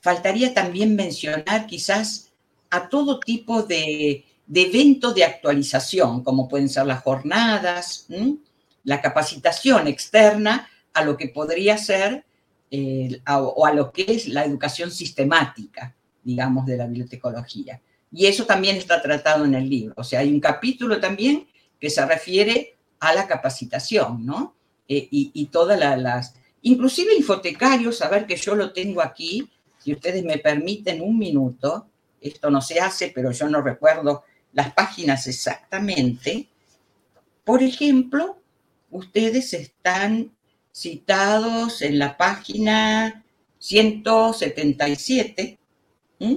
faltaría también mencionar quizás a todo tipo de, de eventos de actualización, como pueden ser las jornadas, la capacitación externa a lo que podría ser eh, o a lo que es la educación sistemática, digamos, de la bibliotecología. Y eso también está tratado en el libro. O sea, hay un capítulo también que se refiere a la capacitación, ¿no? Eh, y, todas la, las, inclusive infotecarios, a ver que yo lo tengo aquí, si ustedes me permiten un minuto, esto no se hace, pero yo no recuerdo las páginas exactamente. Por ejemplo, ustedes están citados en la página 177. ¿Mm?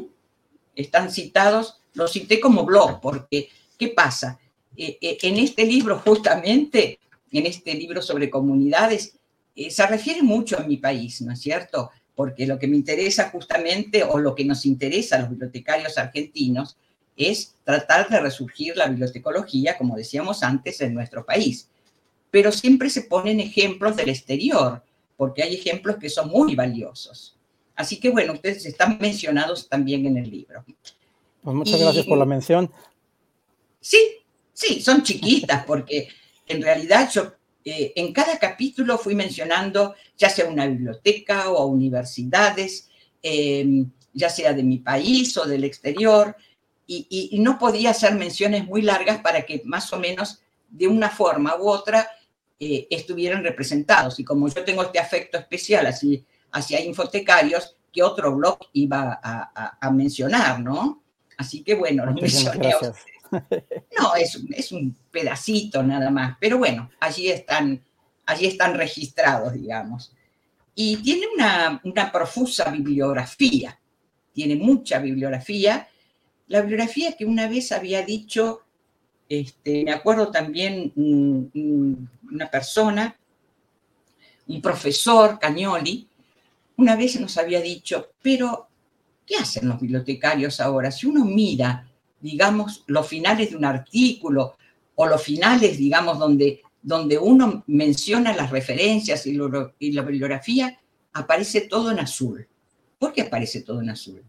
Están citados, los cité como blog, porque ¿qué pasa? Eh, eh, en este libro, justamente, en este libro sobre comunidades, eh, se refiere mucho a mi país, ¿no es cierto? Porque lo que me interesa justamente, o lo que nos interesa a los bibliotecarios argentinos, es tratar de resurgir la bibliotecología, como decíamos antes, en nuestro país. Pero siempre se ponen ejemplos del exterior, porque hay ejemplos que son muy valiosos. Así que bueno, ustedes están mencionados también en el libro. Pues muchas y, gracias por la mención. Sí, sí, son chiquitas, porque en realidad yo eh, en cada capítulo fui mencionando ya sea una biblioteca o universidades, eh, ya sea de mi país o del exterior, y, y, y, no podía hacer menciones muy largas para que más o menos de una forma u otra eh, estuvieran representados. Y como yo tengo este afecto especial así, hacia infotecarios, que otro blog iba a, a, a mencionar, ¿no? Así que bueno, lo mencioné a No, es, es, un pedacito nada más, pero bueno, allí están, allí están registrados, digamos. Y tiene una, una profusa bibliografía, tiene mucha bibliografía, la bibliografía que una vez había dicho, este, me acuerdo también una persona, un profesor, Cañoli, una vez nos había dicho, pero ¿qué hacen los bibliotecarios ahora? Si uno mira, digamos, los finales de un artículo o los finales, digamos, donde, donde uno menciona las referencias y la bibliografía, aparece todo en azul. ¿Por qué aparece todo en azul?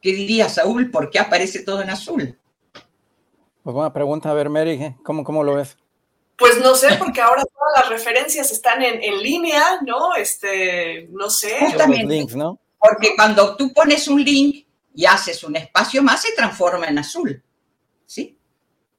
¿Qué diría Saúl? ¿Por qué aparece todo en azul? Pues buena pregunta, a ver, Mary, ¿cómo, cómo lo ves? Pues no sé, porque ahora todas las referencias están en, en línea, ¿no? Este, no sé. Justamente, links, ¿no? Porque cuando tú pones un link y haces un espacio más, se transforma en azul. ¿Sí?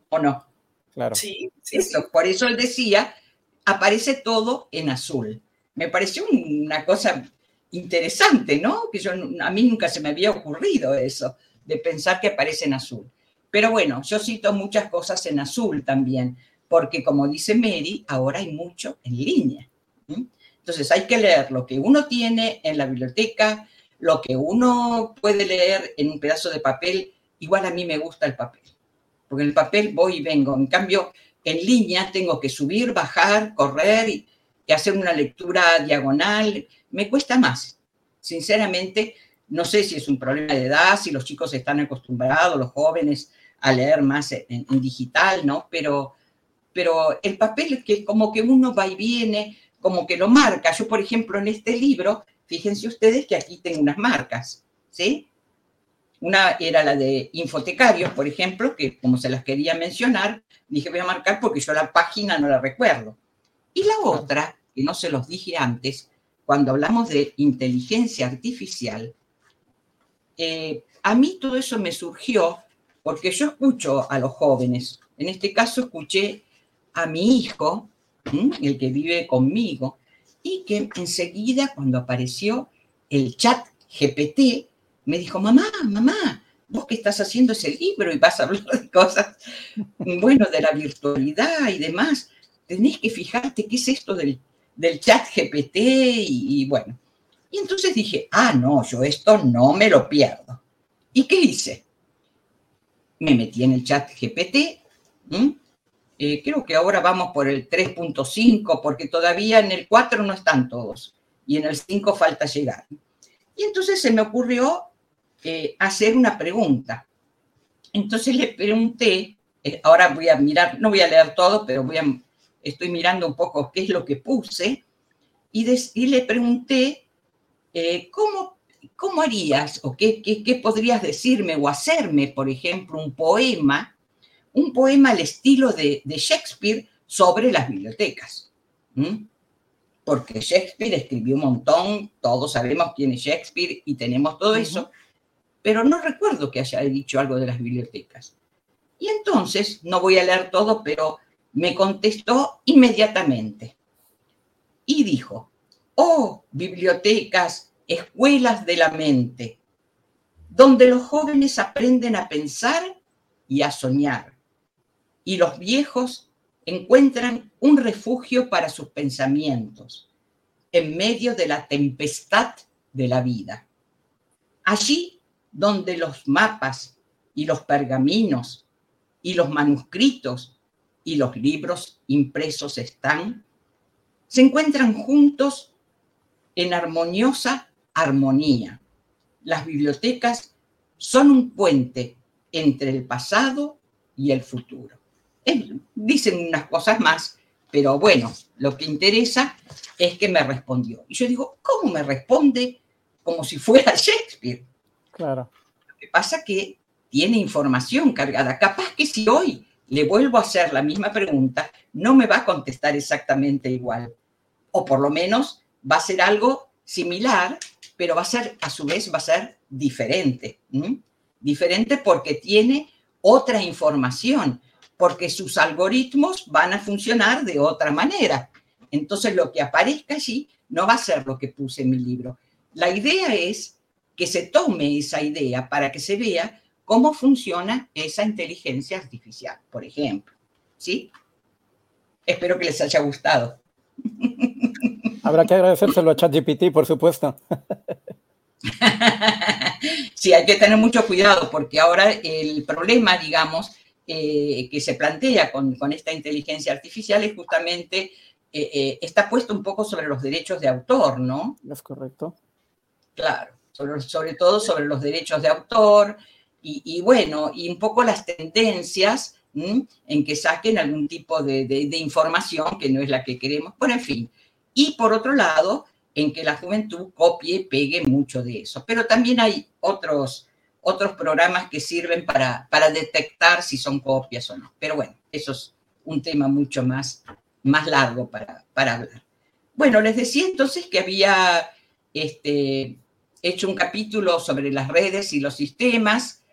¿O no? Claro. Sí, sí, eso, sí. Por eso él decía, aparece todo en azul. Me pareció una cosa interesante, ¿no? Que yo, a mí nunca se me había ocurrido eso, de pensar que aparece en azul. Pero bueno, yo cito muchas cosas en azul también, porque como dice Mary, ahora hay mucho en línea. Entonces hay que leer lo que uno tiene en la biblioteca, lo que uno puede leer en un pedazo de papel, igual a mí me gusta el papel, porque en el papel voy y vengo. En cambio, en línea tengo que subir, bajar, correr y, hacer una lectura diagonal. Me cuesta más. Sinceramente, no sé si es un problema de edad, si los chicos están acostumbrados, los jóvenes, a leer más en, digital, ¿no? Pero, pero el papel es que como que uno va y viene, como que lo marca. Yo, por ejemplo, en este libro, fíjense ustedes que aquí tengo unas marcas, ¿sí? Una era la de infotecarios, por ejemplo, que como se las quería mencionar, dije voy a marcar porque yo la página no la recuerdo. Y la otra, que no se los dije antes, cuando hablamos de inteligencia artificial, eh, a mí todo eso me surgió porque yo escucho a los jóvenes. En este caso escuché a mi hijo, el que vive conmigo, y que enseguida cuando apareció el chat GPT, me dijo, mamá, mamá, vos que estás haciendo ese libro y vas a hablar de cosas, bueno, de la virtualidad y demás, tenés que fijarte qué es esto del, chat GPT y, bueno. Y entonces dije, ah, no, yo esto no me lo pierdo. ¿Y qué hice? Me metí en el chat GPT. Eh, creo que ahora vamos por el 3.5, porque todavía en el 4 no están todos y en el 5 falta llegar. Y entonces se me ocurrió eh, hacer una pregunta. Entonces le pregunté, eh, ahora voy a mirar, no voy a leer todo, pero voy a, estoy mirando un poco qué es lo que puse, y, le pregunté, ¿cómo, ¿cómo harías o qué, qué, podrías decirme o hacerme, por ejemplo, un poema, un poema al estilo de, Shakespeare sobre las bibliotecas? porque Shakespeare escribió un montón, todos sabemos quién es Shakespeare y tenemos todo eso, pero no recuerdo que haya dicho algo de las bibliotecas. Y entonces, no voy a leer todo, pero me contestó inmediatamente. Y dijo, oh, bibliotecas, escuelas de la mente, donde los jóvenes aprenden a pensar y a soñar, y los viejos encuentran un refugio para sus pensamientos en medio de la tempestad de la vida. Allí donde los mapas y los pergaminos y los manuscritos y los libros impresos están, se encuentran juntos en armoniosa armonía. Las bibliotecas son un puente entre el pasado y el futuro. dicen unas cosas más, pero bueno, lo que interesa es que me respondió. Y yo digo, ¿cómo me responde como si fuera *laughs* Shakespeare? Claro. Lo que pasa que tiene información cargada. Capaz que si hoy le vuelvo a hacer la misma pregunta, no me va a contestar exactamente igual. O por lo menos va a ser algo similar, pero va a ser, a su vez, va a ser diferente. Diferente porque tiene otra información, porque sus algoritmos van a funcionar de otra manera. Entonces, lo que aparezca allí no va a ser lo que puse en mi libro. La idea es que se tome esa idea para que se vea cómo funciona esa inteligencia artificial, por ejemplo. ¿Sí? Espero que les haya gustado. *laughs* Habrá que agradecérselo a ChatGPT, por supuesto. *laughs* sí, hay que tener mucho cuidado porque ahora el problema, digamos, eh, que se plantea con, esta inteligencia artificial es justamente, eh, eh, está puesto un poco sobre los derechos de autor, ¿no? Es correcto. Claro sobre, todo sobre los derechos de autor y, bueno, y un poco las tendencias en que saquen algún tipo de, información que no es la que queremos, bueno, en fin. Y por otro lado, en que la juventud copie y pegue mucho de eso. Pero también hay otros, otros programas que sirven para, para detectar si son copias o no. Pero bueno, eso es un tema mucho más, más largo para, para hablar. Bueno, les decía entonces que había este, hecho un capítulo sobre las redes y los sistemas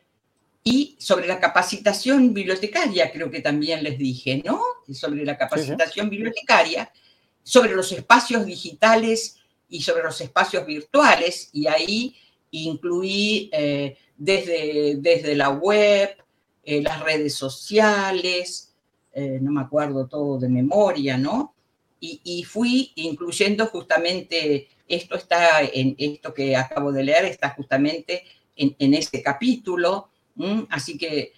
y sobre la capacitación bibliotecaria, creo que también les dije, ¿no? Sobre la capacitación bibliotecaria, sobre los espacios digitales y sobre los espacios virtuales, y ahí incluí eh, desde, desde la web, eh, las redes sociales, eh, no me acuerdo todo de memoria, ¿no? Y, y, fui incluyendo justamente esto está en esto que acabo de leer, está justamente en, en este capítulo, así que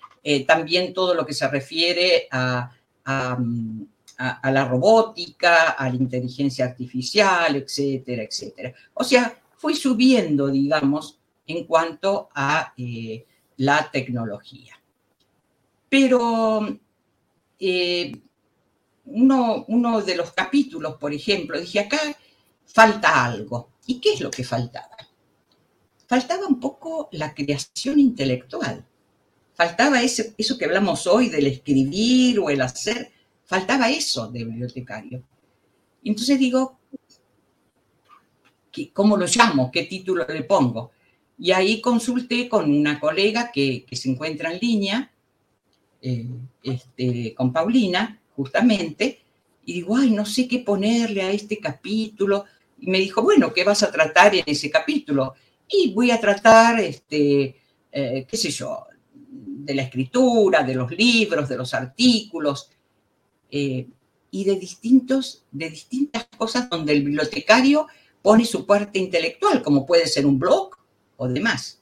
también todo lo que se refiere a, a, a, la robótica, a la inteligencia artificial, etcétera, etcétera. O sea, fui subiendo, digamos, en cuanto a eh, la tecnología. Pero eh, uno, uno de los capítulos, por ejemplo, dije, acá falta algo. ¿Y qué es lo que faltaba? Faltaba un poco la creación intelectual. Faltaba ese, eso que hablamos hoy del escribir o el hacer. Faltaba eso de bibliotecario. Entonces digo, ¿cómo lo llamo? ¿Qué título le pongo? Y ahí consulté con una colega que, se encuentra en línea, eh, este, con Paulina, justamente, y digo, ay, no sé qué ponerle a este capítulo. Y me dijo, bueno, ¿qué vas a tratar en ese capítulo? Y voy a tratar, este, eh, qué sé yo, de la escritura, de los libros, de los artículos, eh, y de, distintos, de distintas cosas donde el bibliotecario pone su parte intelectual, como puede ser un blog o demás.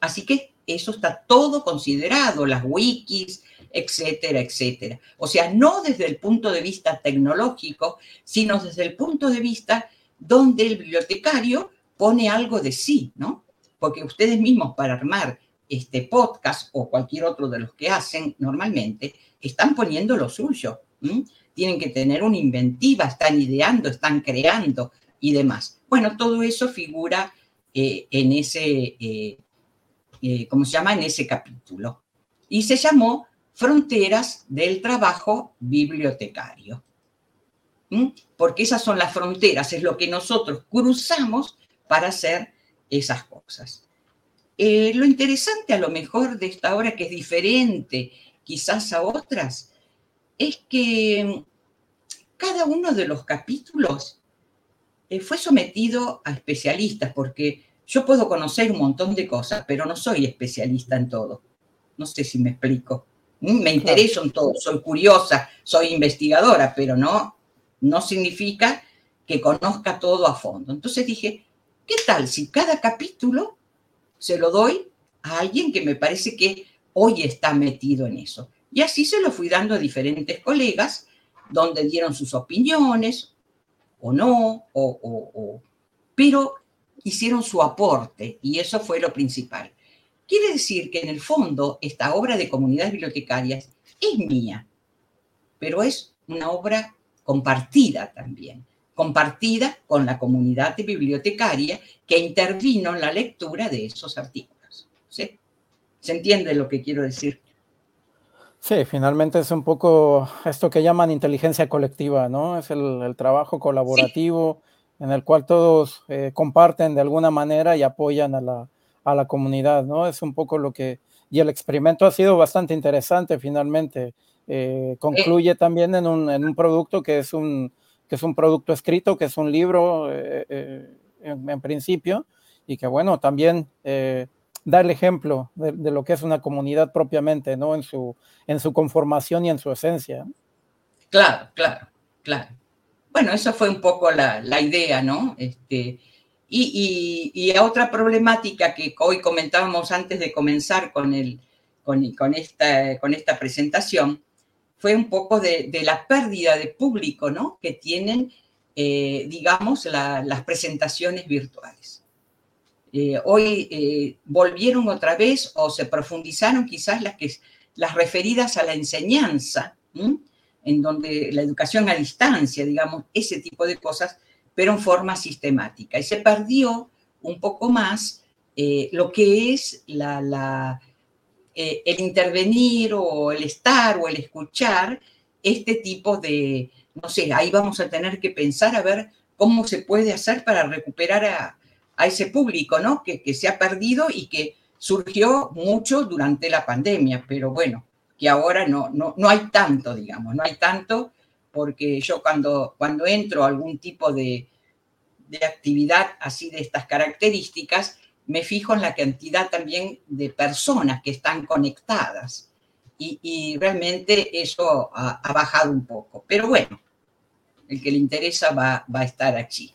Así que eso está todo considerado, las wikis, etcétera, etcétera. O sea, no desde el punto de vista tecnológico, sino desde el punto de vista donde el bibliotecario pone algo de sí, ¿no? Porque ustedes mismos para armar este podcast o cualquier otro de los que hacen normalmente, están poniendo lo suyo. Tienen que tener una inventiva, están ideando, están creando y demás. Bueno, todo eso figura eh, en ese, eh, eh, ¿cómo se llama? En ese capítulo. Y se llamó fronteras del trabajo bibliotecario. Porque esas son las fronteras, es lo que nosotros cruzamos para hacer esas cosas. Lo interesante a lo mejor de esta obra, que es diferente quizás a otras, es que cada uno de los capítulos eh, fue sometido a especialistas, porque yo puedo conocer un montón de cosas, pero no soy especialista en todo. No sé si me explico. Me intereso en todo, soy curiosa, soy investigadora, pero no, no significa que conozca todo a fondo. Entonces dije, ¿qué tal si cada capítulo se lo doy a alguien que me parece que hoy está metido en eso? Y así se lo fui dando a diferentes colegas, donde dieron sus opiniones, o no, o, pero hicieron su aporte, y eso fue lo principal. Quiere decir que en el fondo esta obra de comunidades bibliotecarias es mía, pero es una obra compartida también, compartida con la comunidad bibliotecaria que intervino en la lectura de esos artículos. ¿Se entiende lo que quiero decir? Sí, finalmente es un poco esto que llaman inteligencia colectiva, ¿no? Es el, trabajo colaborativo en el cual todos eh, comparten de alguna manera y apoyan a la, a la comunidad, ¿no? Es un poco lo que... Y el experimento ha sido bastante interesante finalmente. Eh, concluye también en un, en un, producto que es un, que es un producto escrito, que es un libro eh, en, principio, y que bueno, también da el ejemplo de, de, lo que es una comunidad propiamente, ¿no? En su, en su conformación y en su esencia. Claro, claro, claro. Bueno, eso fue un poco la, la idea, ¿no? Este, y, a otra problemática que hoy comentábamos antes de comenzar con, el, con, esta, con esta presentación, fue un poco de, la pérdida de público ¿no? que tienen, eh, digamos, las presentaciones virtuales. Eh, hoy eh, volvieron otra vez o se profundizaron quizás las, que, las referidas a la enseñanza, en donde la educación a distancia, digamos, ese tipo de cosas pero en forma sistemática. Y se perdió un poco más eh, lo que es el intervenir o el estar o el escuchar este tipo de, no sé, ahí vamos a tener que pensar a ver cómo se puede hacer para recuperar a, ese público, ¿no? Que, que, se ha perdido y que surgió mucho durante la pandemia, pero bueno, que ahora no, no, no hay tanto, digamos, no hay tanto porque yo cuando, cuando entro a algún tipo de, de actividad así de estas características, me fijo en la cantidad también de personas que están conectadas. Y, realmente eso ha, bajado un poco. Pero bueno, el que le interesa va, va a estar aquí.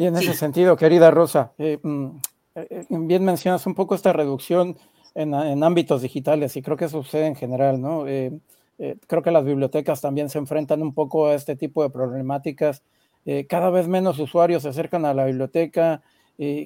Y en ese sentido, querida Rosa, eh, mm, eh, bien mencionas un poco esta reducción en, en, ámbitos digitales y creo que eso sucede en general, ¿no? creo que las bibliotecas también se enfrentan un poco a este tipo de problemáticas. cada vez menos usuarios se acercan a la biblioteca.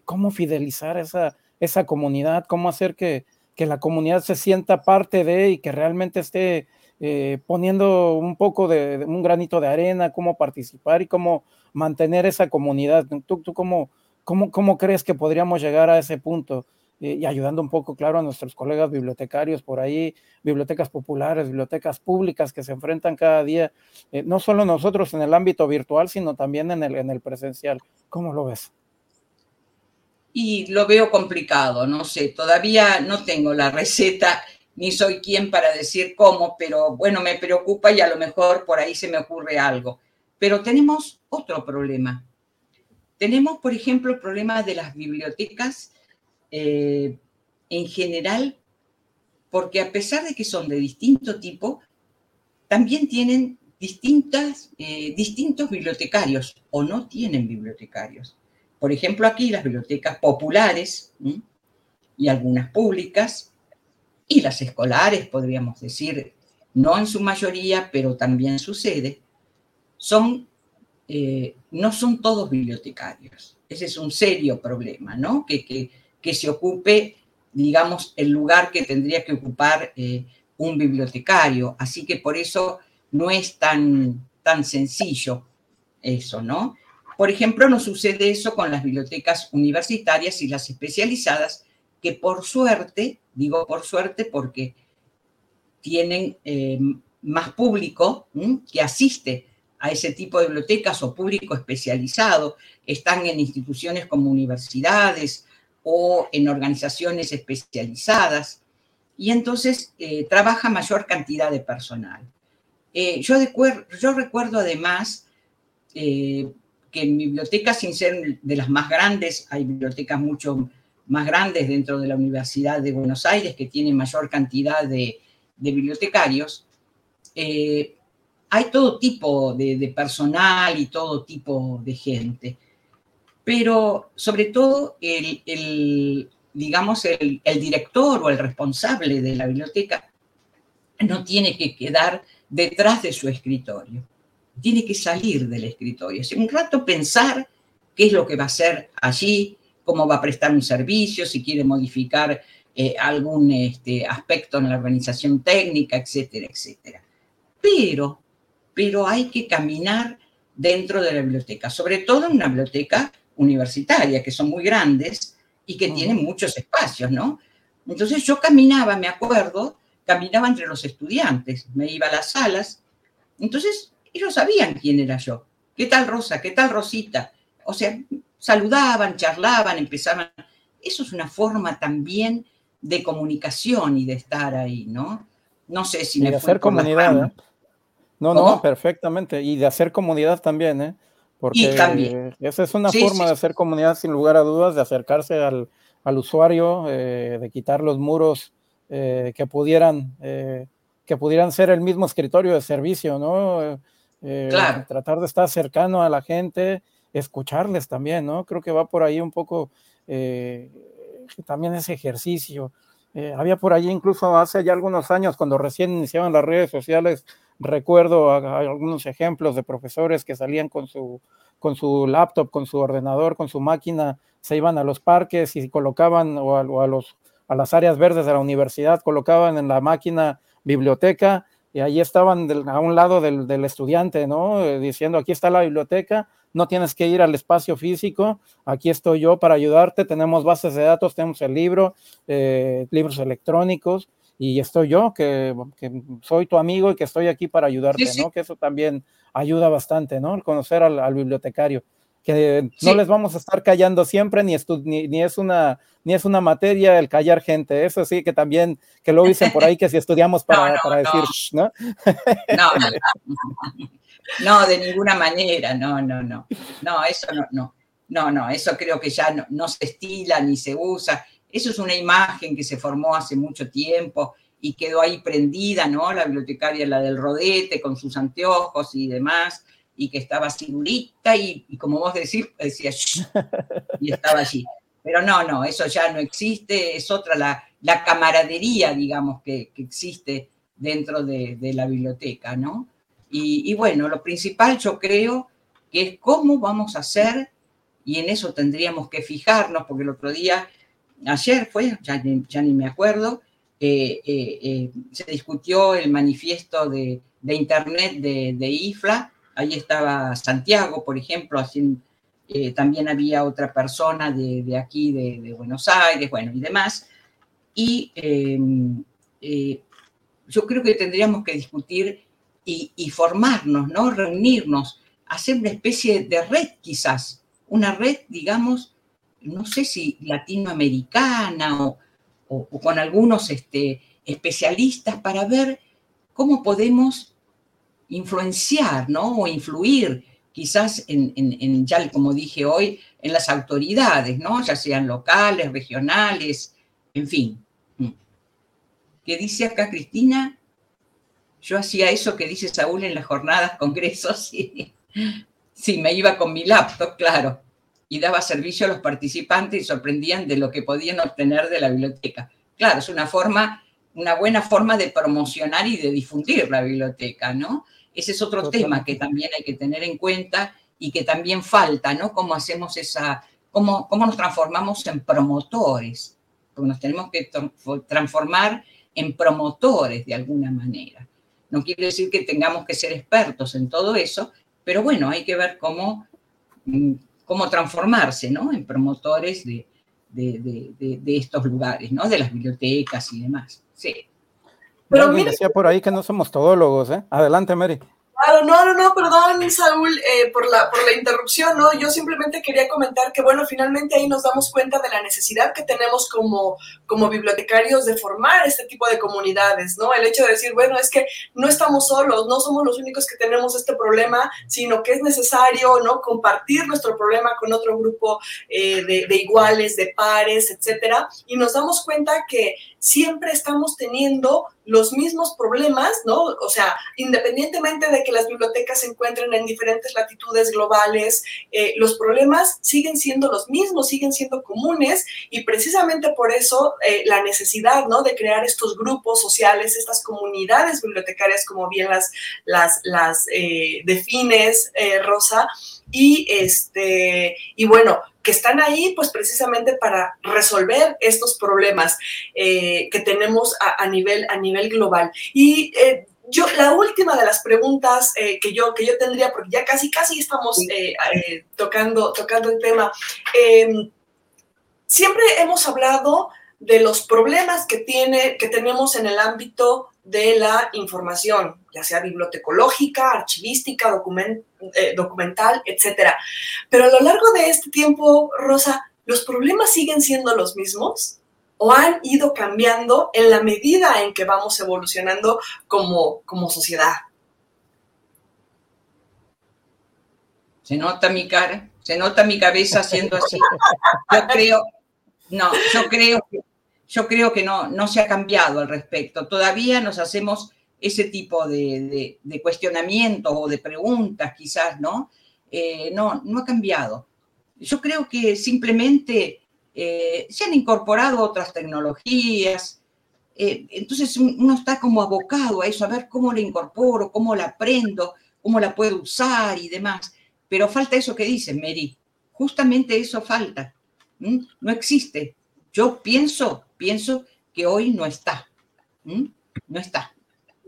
¿Cómo fidelizar esa, esa comunidad? ¿Cómo hacer que, que la comunidad se sienta parte de y que realmente esté eh, poniendo un poco de, un granito de arena, cómo participar y cómo mantener esa comunidad. ¿Tú, tú cómo, cómo, cómo crees que podríamos llegar a ese punto? Eh, y ayudando un poco, claro, a nuestros colegas bibliotecarios por ahí, bibliotecas populares, bibliotecas públicas que se enfrentan cada día, eh, no solo nosotros en el ámbito virtual, sino también en el, en el presencial. ¿Cómo lo ves? y lo veo complicado, no sé, todavía no tengo la receta ni soy quien para decir cómo, pero bueno, me preocupa y a lo mejor por ahí se me ocurre algo. Pero tenemos otro problema. Tenemos, por ejemplo, el problema de las bibliotecas eh, en general, porque a pesar de que son de distinto tipo, también tienen distintas, eh, distintos bibliotecarios o no tienen bibliotecarios. Por ejemplo, aquí las bibliotecas populares y algunas públicas y las escolares, podríamos decir, no en su mayoría, pero también sucede, son, eh, no son todos bibliotecarios. Ese es un serio problema, ¿no? Que, que, se ocupe, digamos, el lugar que tendría que ocupar eh, un bibliotecario. Así que por eso no es tan, tan sencillo eso, ¿no? Por ejemplo, no sucede eso con las bibliotecas universitarias y las especializadas, que por suerte, digo por suerte porque tienen eh, más público que asiste a ese tipo de bibliotecas o público especializado, están en instituciones como universidades o en organizaciones especializadas, y entonces eh, trabaja mayor cantidad de personal. Eh, yo, recuerdo además que en bibliotecas, sin ser de las más grandes, hay bibliotecas mucho más grandes dentro de la Universidad de Buenos Aires que tienen mayor cantidad de, bibliotecarios, eh, hay todo tipo de, personal y todo tipo de gente. Pero sobre todo el, digamos, el, director o el responsable de la biblioteca no tiene que quedar detrás de su escritorio tiene que salir del escritorio. Hace un rato pensar qué es lo que va a hacer allí, cómo va a prestar un servicio, si quiere modificar eh, algún este, aspecto en la organización técnica, etcétera, etcétera. Pero, pero hay que caminar dentro de la biblioteca, sobre todo en una biblioteca universitaria, que son muy grandes y que tienen muchos espacios, ¿no? Entonces yo caminaba, me acuerdo, caminaba entre los estudiantes, me iba a las salas, entonces ellos sabían quién era yo. ¿Qué tal Rosa? ¿Qué tal Rosita? O sea, saludaban, charlaban, empezaban. Eso es una forma también de comunicación y de estar ahí, ¿no? No sé si y de hacer comunidad, ¿eh? No, no, perfectamente. Y de hacer comunidad también, ¿eh? Porque esa es una forma de hacer comunidad sin lugar a dudas, de acercarse al, usuario, eh, de quitar los muros eh, que pudieran eh, que pudieran ser el mismo escritorio de servicio, ¿no? Eh, tratar de estar cercano a la gente, escucharles también, ¿no? Creo que va por ahí un poco también ese ejercicio. Había por ahí incluso hace ya algunos años, cuando recién iniciaban las redes sociales, recuerdo algunos ejemplos de profesores que salían con su, con su laptop, con su ordenador, con su máquina, se iban a los parques y colocaban, o a, los, a las áreas verdes de la universidad, colocaban en la máquina biblioteca y ahí estaban a un lado del, estudiante, ¿no? Diciendo, aquí está la biblioteca, no tienes que ir al espacio físico, aquí estoy yo para ayudarte, tenemos bases de datos, tenemos el libro, eh, libros electrónicos, y estoy yo, que, soy tu amigo y que estoy aquí para ayudarte, ¿no? Que eso también ayuda bastante, ¿no? El conocer al bibliotecario que no les vamos a estar callando siempre, ni, ni, es una, ni es una materia el callar gente. Eso sí, que también, que lo dicen por ahí, que si estudiamos *laughs* para, para decir, ¿no? no, no, de ninguna manera, no, no, no. No, eso no, no. No, no, eso creo que ya no, no se estila ni se usa. Eso es una imagen que se formó hace mucho tiempo y quedó ahí prendida, ¿no? La bibliotecaria, la del rodete, con sus anteojos y demás y que estaba segurita y, y como vos decís, decía, y estaba allí. Pero no, no, eso ya no existe, es otra la, camaradería, digamos, que, existe dentro de, de, la biblioteca, ¿no? Y, y, bueno, lo principal yo creo que es cómo vamos a hacer, y en eso tendríamos que fijarnos, porque el otro día, ayer fue, ya, ni me acuerdo, eh, eh, eh, se discutió el manifiesto de, Internet de, IFLA, ahí estaba Santiago, por ejemplo, también había otra persona de, aquí, de, Buenos Aires, bueno, y demás, y yo creo que tendríamos que discutir y, y, formarnos, ¿no? Reunirnos, hacer una especie de red quizás, una red, digamos, no sé si latinoamericana o, o, con algunos este, especialistas para ver cómo podemos influenciar, ¿no? O influir quizás en, en, ya como dije hoy, en las autoridades, ¿no? Ya sean locales, regionales, en fin. ¿Qué dice acá Cristina? Yo hacía eso que dice Saúl en las jornadas, *laughs* congresos, y, sí, me iba con mi laptop, claro, y daba servicio a los participantes y sorprendían de lo que podían obtener de la biblioteca. Claro, es una forma, una buena forma de promocionar y de difundir la biblioteca, ¿no? Ese es otro tema que también hay que tener en cuenta y que también falta, ¿no? Cómo hacemos esa, cómo, cómo nos transformamos en promotores, porque nos tenemos que transformar en promotores de alguna manera. No quiere decir que tengamos que ser expertos en todo eso, pero bueno, hay que ver cómo, mm, cómo transformarse ¿no? en promotores de, de, de, de, estos lugares, ¿no? de las bibliotecas y demás. Sí. Pero mire, decía por ahí que no somos todólogos, ¿eh? Adelante, Mary. Claro, no, no, no, perdón, Saúl, eh, por, la, por la interrupción, ¿no? Yo simplemente quería comentar que, bueno, finalmente ahí nos damos cuenta de la necesidad que tenemos como, como bibliotecarios de formar este tipo de comunidades, ¿no? El hecho de decir, bueno, es que no estamos solos, no somos los únicos que tenemos este problema, sino que es necesario, ¿no? Compartir nuestro problema con otro grupo eh, de, de iguales, de pares, etcétera, y nos damos cuenta que siempre estamos teniendo los mismos problemas, ¿no? O sea, independientemente de que las bibliotecas se encuentren en diferentes latitudes globales, eh, los problemas siguen siendo los mismos, siguen siendo comunes y precisamente por eso eh, la necesidad, ¿no? De crear estos grupos sociales, estas comunidades bibliotecarias, como bien las, las, eh, defines, Rosa, y este, y bueno, que están ahí pues precisamente para resolver estos problemas eh, que tenemos a, a, nivel, a nivel global. Y eh, yo, la última de las preguntas eh, que, yo, que yo tendría, porque ya casi, casi estamos tocando, tocando el tema, em, siempre hemos hablado de los problemas que, tiene, que tenemos en el ámbito de la información, ya sea bibliotecológica, archivística, eh, documental, etcétera. Pero a lo largo de este tiempo, Rosa, ¿los problemas siguen siendo los mismos? ¿O han ido cambiando en la medida en que vamos evolucionando como, como sociedad? Se nota mi cara, se nota mi cabeza haciendo así. Yo creo, no, yo creo que yo creo que no, no se ha cambiado al respecto. Todavía nos hacemos ese tipo de, de, de o de preguntas, quizás, ¿no? Eh, no, no ha cambiado. Yo creo que simplemente eh, se han incorporado otras tecnologías, eh, entonces uno está como abocado a eso, a ver cómo la incorporo, cómo la aprendo, cómo la puedo usar y demás. Pero falta eso que dice Mary, justamente eso falta. ¿Mm? No existe. Yo pienso pienso que hoy no está. ¿Mm? No está.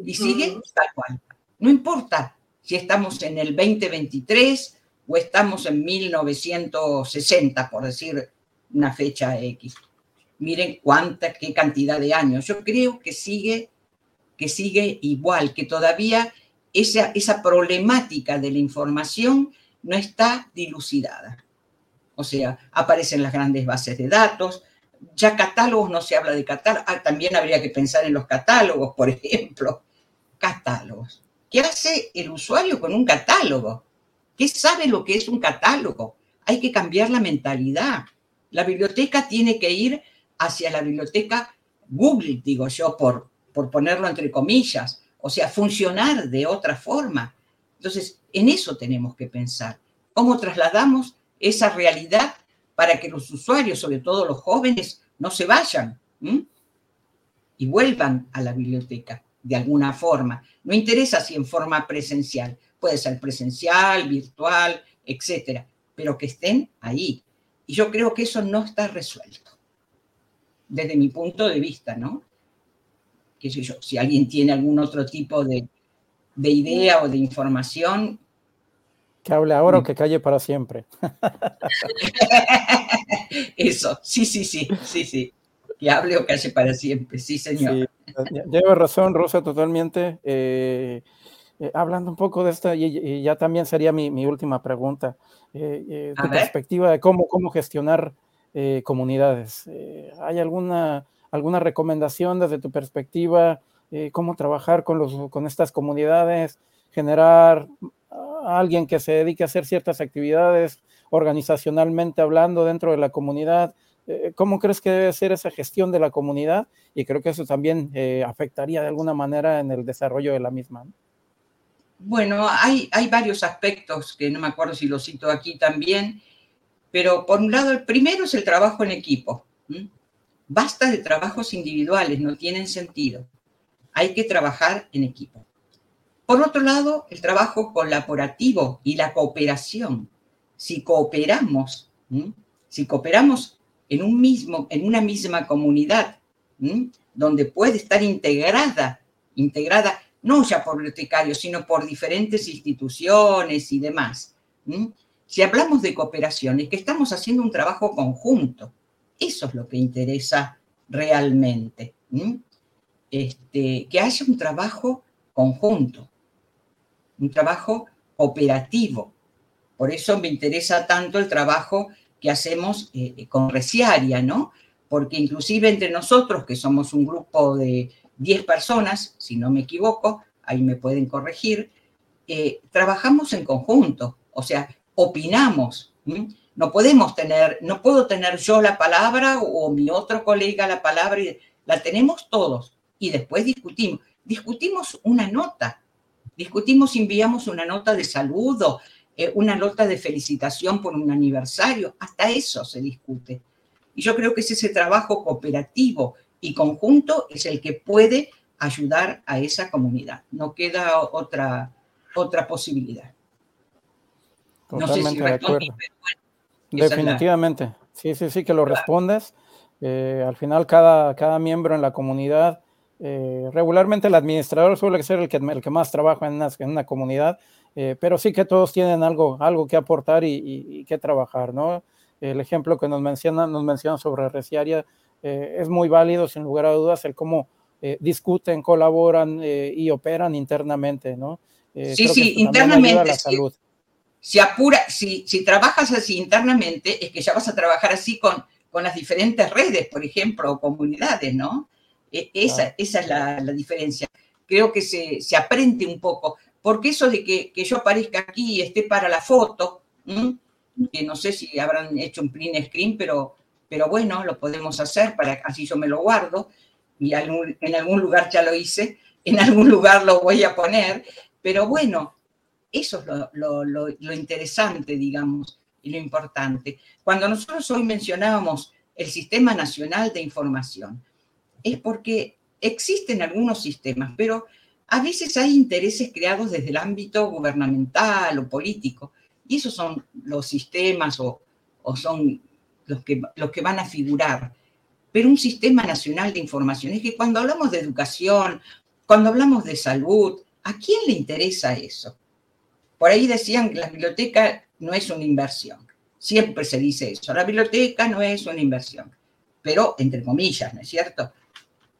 Y sigue tal cual. No importa si estamos en el 2023 o estamos en 1960, por decir una fecha X. Miren cuánta, qué cantidad de años. Yo creo que sigue, que sigue igual, que todavía esa, esa problemática de la información no está dilucidada. O sea, aparecen las grandes bases de datos, ya catálogos no se habla de catálogos, ah, también habría que pensar en los catálogos, por ejemplo. Catálogos. ¿Qué hace el usuario con un catálogo? ¿Qué sabe lo que es un catálogo? Hay que cambiar la mentalidad. La biblioteca tiene que ir hacia la biblioteca Google, digo yo, por, por ponerlo entre comillas, o sea, funcionar de otra forma. Entonces, En eso tenemos que pensar. ¿Cómo trasladamos esa realidad para que los usuarios, sobre todo los jóvenes, no se vayan y vuelvan a la biblioteca de alguna forma? No interesa si en forma presencial, puede ser presencial, virtual, etcétera, pero que estén ahí. Y yo creo que eso no está resuelto, desde mi punto de vista, ¿no? Qué sé yo, si alguien tiene algún otro tipo de, de idea o de información. Que hable ahora o que calle para siempre. *laughs* Eso, sí, sí, sí, sí, sí. Que hable o calle para siempre, sí, señor. lleva razón, Rosa, totalmente. Eh, eh, hablando un poco de esta, y, ya también sería mi, última pregunta, eh, eh tu perspectiva de cómo, cómo gestionar comunidades. ¿Hay alguna, alguna recomendación desde tu perspectiva? ¿Cómo trabajar con, los, con estas comunidades? ¿Generar alguien que se dedique a hacer ciertas actividades organizacionalmente hablando dentro de la comunidad? ¿Cómo crees que debe ser esa gestión de la comunidad? Y creo que eso también afectaría de alguna manera en el desarrollo de la misma. Bueno, hay, hay varios aspectos que no me acuerdo si lo cito aquí también, pero por un lado, el primero es el trabajo en equipo. Basta de trabajos individuales, no tienen sentido. Hay que trabajar en equipo. Por otro lado, el trabajo colaborativo y la cooperación. Si cooperamos, si cooperamos en, un mismo, en una misma comunidad, donde puede estar integrada, integrada no ya por bibliotecarios, sino por diferentes instituciones y demás. Si hablamos de cooperación, es que estamos haciendo un trabajo conjunto. Eso es lo que interesa realmente. Este, que haya un trabajo conjunto, un trabajo operativo. Por eso me interesa tanto el trabajo que hacemos eh, con Reciaria, ¿no? Porque inclusive entre nosotros, que somos un grupo de 10 personas, si no me equivoco, ahí me pueden corregir, eh, trabajamos en conjunto, o sea, opinamos. No podemos tener, no puedo tener yo la palabra o mi otro colega la palabra, la tenemos todos y después discutimos. Discutimos una nota, discutimos, enviamos una nota de saludo, eh, una nota de felicitación por un aniversario, hasta eso se discute. Y yo creo que es ese trabajo cooperativo y conjunto es el que puede ayudar a esa comunidad. No queda otra, otra posibilidad. Totalmente de acuerdo. Definitivamente. Sí, sí, sí, que lo respondes. Eh, al final, cada, cada miembro en la comunidad, eh, regularmente el administrador suele ser el que, el que más trabaja en una, en una comunidad, eh, pero sí que todos tienen algo, algo que aportar y, y, que trabajar, ¿no? El ejemplo que nos menciona, nos menciona sobre Reciaria eh, es muy válido, sin lugar a dudas, el cómo discuten, colaboran y operan internamente, ¿no? sí, sí, internamente. Si, apura, si, si trabajas así internamente, es que ya vas a trabajar así con, con las diferentes redes, por ejemplo, o comunidades, ¿no? E, esa, esa es la, la, diferencia. Creo que se, se, aprende un poco, porque eso de que, que yo aparezca aquí y esté para la foto, que no sé si habrán hecho un print screen, pero pero bueno, lo podemos hacer para así yo me lo guardo y en algún lugar ya lo hice, en algún lugar lo voy a poner, pero bueno, eso es lo, lo interesante, digamos, y lo importante. Cuando nosotros hoy mencionábamos el Sistema Nacional de Información, es porque existen algunos sistemas, pero a veces hay intereses creados desde el ámbito gubernamental o político, y esos son los sistemas o, son los que, los que van a figurar, pero un sistema nacional de información. Es que cuando hablamos de educación, cuando hablamos de salud, ¿a quién le interesa eso? Por ahí decían que la biblioteca no es una inversión. Siempre se dice eso. La biblioteca no es una inversión. Pero, entre comillas, ¿no es cierto?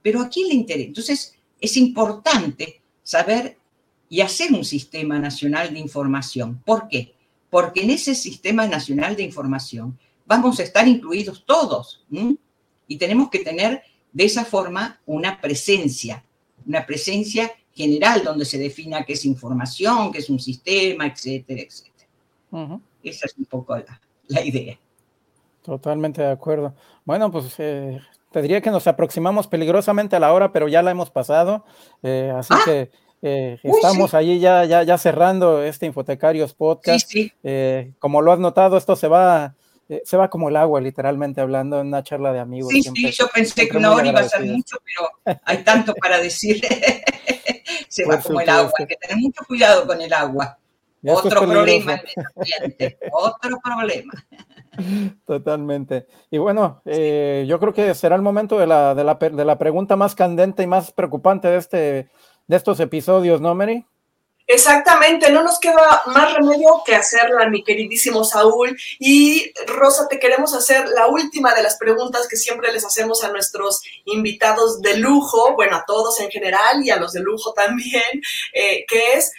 Pero ¿a quién le interesa? Entonces, es importante saber y hacer un sistema nacional de información. ¿Por qué? Porque en ese sistema nacional de información vamos a estar incluidos todos. Y tenemos que tener de esa forma una presencia, una presencia general donde se defina qué es información, qué es un sistema, etcétera, etcétera. Esa es un poco la, idea. Totalmente de acuerdo. Bueno, pues eh, te diría que nos aproximamos peligrosamente a la hora, pero ya la hemos pasado. Eh, así ah. que Eh, estamos allí ya, ya, ya cerrando este Infotecarios Podcast. Eh, como lo has notado, esto se va, eh, se va como el agua, literalmente hablando, en una charla de amigos. Sí, sí, yo pensé que una hora iba a ser mucho, pero hay tanto para decir. *laughs* se va como el agua, hay que tener mucho cuidado con el agua. otro problema otro *laughs* problema. *laughs* Totalmente. Y bueno, yo creo que será el momento de la, de la, de la pregunta más candente y más preocupante de este de estos episodios, ¿no, Mary? Exactamente, no nos queda más remedio que hacerla, mi queridísimo Saúl. Y Rosa, te queremos hacer la última de las preguntas que siempre les hacemos a nuestros invitados de lujo, bueno, a todos en general y a los de lujo también, eh, que es,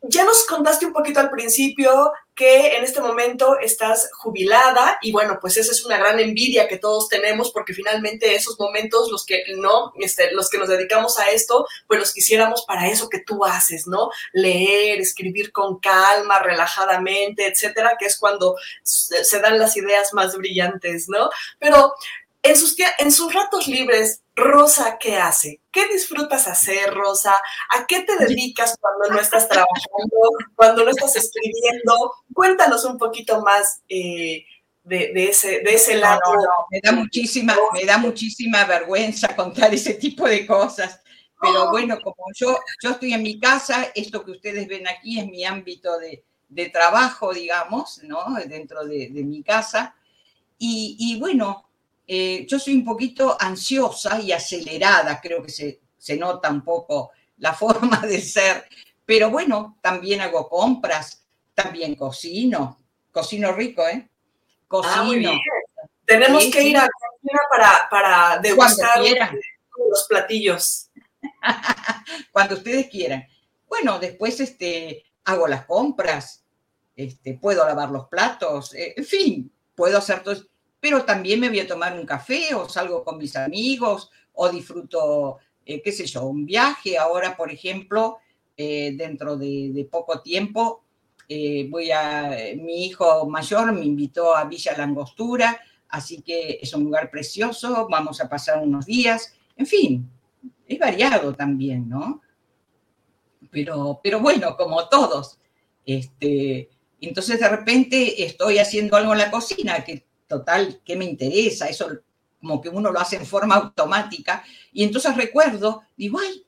ya nos contaste un poquito al principio que en este momento estás jubilada y bueno, pues esa es una gran envidia que todos tenemos porque finalmente esos momentos, los que no, este, los que nos dedicamos a esto, pues los quisiéramos para eso que tú haces, ¿no? Leer, escribir con calma, relajadamente, etcétera, que es cuando se dan las ideas más brillantes, ¿no? Pero en sus, en sus ratos libres, Rosa, ¿qué hace? ¿Qué disfrutas hacer, Rosa? ¿A qué te dedicas cuando no estás trabajando, cuando no estás escribiendo? Cuéntanos un poquito más eh, de, ese, de ese lado. me da muchísima, me da muchísima vergüenza *laughs* contar ese tipo de cosas. Pero bueno, como yo, yo estoy en mi casa, esto que ustedes ven aquí es mi ámbito de, trabajo, digamos, ¿no? Dentro de, mi casa. Y, y bueno, eh, yo soy un poquito ansiosa y acelerada, creo que se, se nota un poco la *laughs* forma de ser, pero bueno, también hago compras, también cocino, cocino rico, ¿eh? Cocino. Ah, Tenemos que ir a cocina para, para degustar los platillos. *laughs* Cuando ustedes quieran. Bueno, después este, hago las compras, este, puedo lavar los platos, eh, en fin, puedo hacer todo pero también me voy a tomar un café o salgo con mis amigos o disfruto, eh, qué sé yo, un viaje. Ahora, por ejemplo, eh, dentro de, poco tiempo, eh, voy a, mi hijo mayor me invitó a Villa Langostura, así que es un lugar precioso, vamos a pasar unos días, en fin, es variado también, ¿no? Pero, pero bueno, como todos. Este, entonces de repente estoy haciendo algo en la cocina que total, ¿qué me interesa? Eso como que uno lo hace en forma automática. Y entonces recuerdo, digo, ay,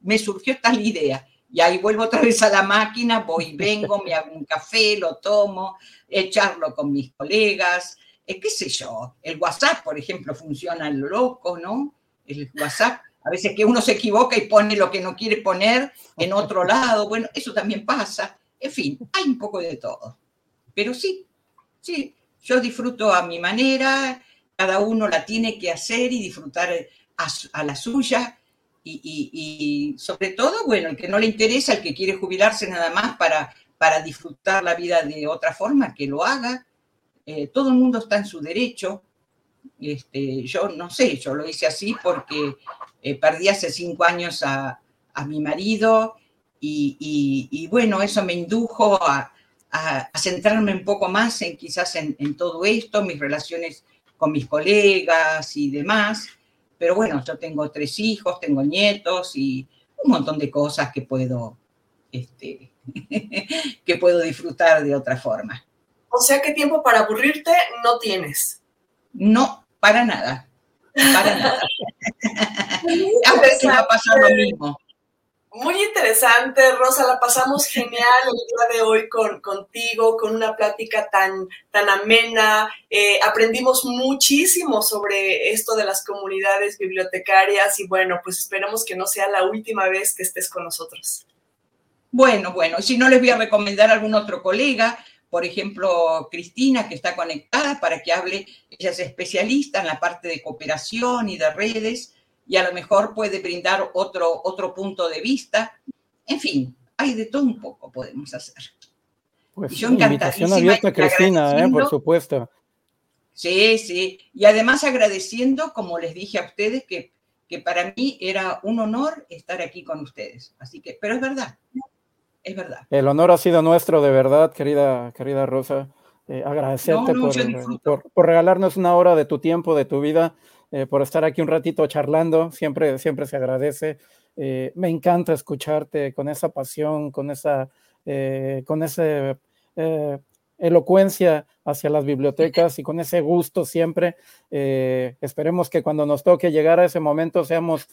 me surgió tal idea. Y ahí vuelvo otra vez a la máquina, voy, vengo, me hago un café, lo tomo, echarlo con mis colegas, eh, qué sé yo. El WhatsApp, por ejemplo, funciona loco, ¿no? El WhatsApp, a veces que uno se equivoca y pone lo que no quiere poner en otro lado, bueno, eso también pasa. En fin, hay un poco de todo. Pero sí, sí, yo disfruto a mi manera, cada uno la tiene que hacer y disfrutar a, la suya. Y, sobre todo, bueno, el que no le interesa, el que quiere jubilarse nada más para, para disfrutar la vida de otra forma, que lo haga. Eh, todo el mundo está en su derecho. Este, yo no sé, yo lo hice así porque eh, perdí hace cinco años a, mi marido y, bueno, eso me indujo a, a, centrarme un poco más en quizás en, todo esto, mis relaciones con mis colegas y demás. Pero bueno, yo tengo tres hijos, tengo nietos y un montón de cosas que puedo, este, *laughs* que puedo disfrutar de otra forma. O sea que tiempo para aburrirte no tienes. No, para nada. Para nada. a veces va a pasar lo mismo. Muy interesante, Rosa, la pasamos genial el día de hoy con, contigo, con una plática tan, tan amena. Eh, aprendimos muchísimo sobre esto de las comunidades bibliotecarias y bueno, pues esperamos que no sea la última vez que estés con nosotros. Bueno, bueno, si no les voy a recomendar a algún otro colega, por ejemplo, Cristina, que está conectada para que hable, ella es especialista en la parte de cooperación y de redes y a lo mejor puede brindar otro, otro punto de vista. En fin, hay de todo un poco podemos hacer. Pues yo invitación abierta, Cristina, ¿eh? por supuesto. Sí, sí. Y además agradeciendo, como les dije a ustedes, que, que para mí era un honor estar aquí con ustedes. Así que, pero es verdad, es verdad. El honor ha sido nuestro, de verdad, querida, querida Rosa. Eh, agradecerte por, por, regalarnos una hora de tu tiempo, de tu vida eh, por estar aquí un ratito charlando, siempre, siempre se agradece. Eh, me encanta escucharte con esa pasión, con esa, con ese elocuencia hacia las *laughs* bibliotecas y con ese gusto siempre. esperemos que cuando nos toque llegar a ese momento seamos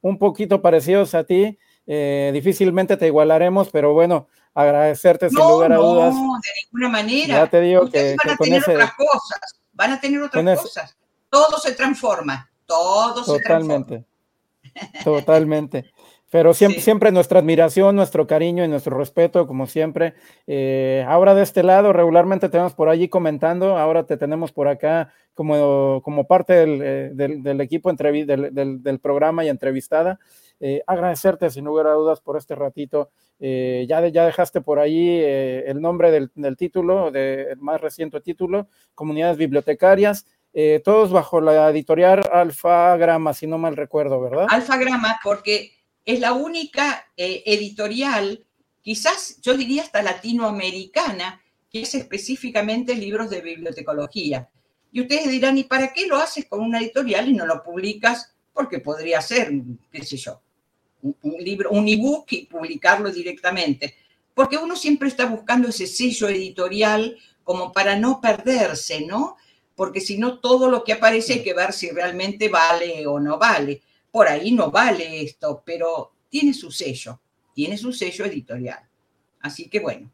un poquito parecidos a ti. difícilmente te igualaremos, pero bueno, agradecerte sin lugar a dudas. No, de ninguna manera. Ya te digo que, van a tener otras cosas, van a tener otras cosas. Todo se transforma, todo se transforma. *laughs* Totalmente. Pero siempre, siempre nuestra admiración, nuestro cariño y nuestro respeto, como siempre. Eh, ahora de este lado, regularmente tenemos por allí comentando, ahora te tenemos por acá como, como parte del, eh, del, equipo del, del, programa y entrevistada. Eh, agradecerte sin lugar a dudas por este ratito. ya, ya dejaste por ahí el nombre del, título, del más reciente título, Comunidades Bibliotecarias. Todos bajo la editorial Alfa Grama, si no mal recuerdo, ¿verdad? Alfa Grama, porque es la única eh, editorial, quizás yo diría hasta latinoamericana, que hace específicamente libros de bibliotecología. Y ustedes dirán, ¿y para qué lo haces con una editorial y no lo publicas? Porque podría ser, qué sé yo, un, libro, un ebook y publicarlo directamente. Porque uno siempre está buscando ese sello editorial como para no perderse, ¿no? Porque si no, todo lo que aparece hay que ver si realmente vale o no vale por ahí no vale esto, pero tiene su sello, tiene su sello editorial. Así que bueno.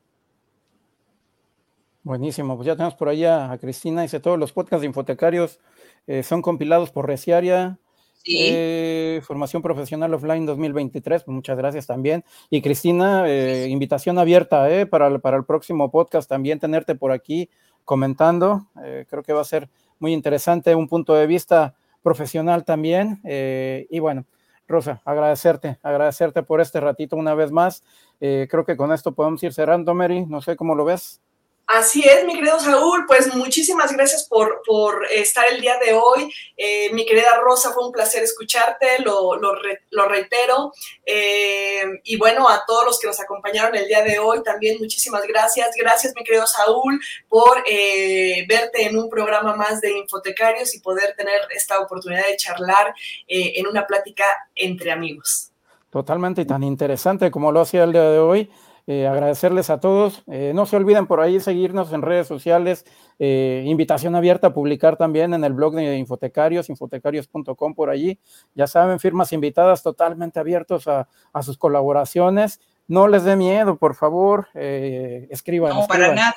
Buenísimo, pues ya tenemos por ahí a, Cristina, dice todos los podcasts de infotecarios eh, son compilados por Reciaria, eh, formación profesional offline 2023, pues muchas gracias también. Y Cristina, eh, invitación abierta para, para el próximo podcast, también tenerte por aquí comentando. creo que va a ser muy interesante un punto de vista profesional también. Eh, y bueno, Rosa, agradecerte, agradecerte por este ratito una vez más. Eh, creo que con esto podemos ir cerrando, Mary. No sé cómo lo ves. Así es, mi querido Saúl, pues muchísimas gracias por, por estar el día de hoy. Eh, mi querida Rosa, fue un placer escucharte, lo, lo, reitero. Eh, y bueno, a todos los que nos acompañaron el día de hoy, también muchísimas gracias. Gracias, mi querido Saúl, por eh, verte en un programa más de Infotecarios y poder tener esta oportunidad de charlar en una plática entre amigos. Totalmente y tan interesante como lo hacía el día de hoy. Eh, agradecerles a todos. Eh, no se olviden por ahí seguirnos en redes sociales. Eh, invitación abierta a publicar también en el blog de Infotecarios, infotecarios.com por allí. Ya saben, firmas invitadas totalmente abiertos a, sus colaboraciones. No les dé miedo, por favor, escriban. No, para nada.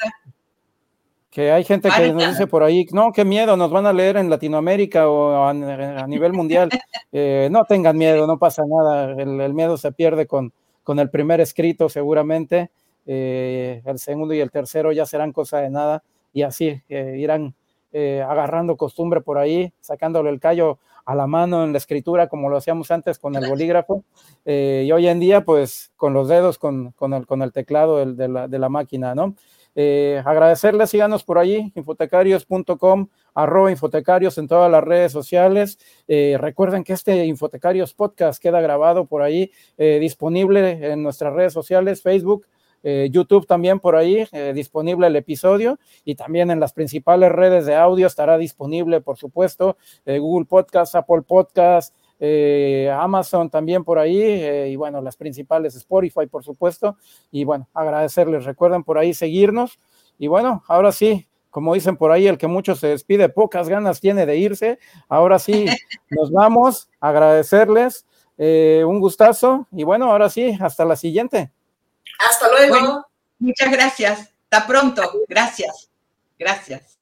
Que hay gente que nos dice por ahí, no, qué miedo, nos van a leer en Latinoamérica o a, nivel mundial. *laughs* no tengan miedo, no pasa nada, el miedo se pierde con, con el primer escrito seguramente, eh, el segundo y el tercero ya serán cosa de nada y así eh, irán eh, agarrando costumbre por ahí, sacándole el callo a la mano en la escritura como lo hacíamos antes con el bolígrafo y hoy en día pues con los dedos, con, con, el, con el, teclado de, la, de la máquina, ¿no? Eh, agradecerles, síganos por allí, infotecarios.com, arroba infotecarios en todas las redes sociales. Eh, recuerden que este Infotecarios Podcast queda grabado por ahí, eh, disponible en nuestras redes sociales, Facebook, YouTube también por ahí, disponible el episodio y también en las principales redes de audio estará disponible, por supuesto, Google Podcast, Apple Podcast, eh, Amazon también por ahí, eh, y bueno, las principales, Spotify, por supuesto. Y bueno, agradecerles, recuerden por ahí seguirnos. Y bueno, ahora sí, como dicen por ahí, el que mucho se despide, pocas ganas tiene de irse. Ahora sí, *laughs* nos vamos, agradecerles, eh, un gustazo. Y bueno, ahora sí, hasta la siguiente. Hasta luego. muchas gracias. Hasta pronto. Gracias. Gracias.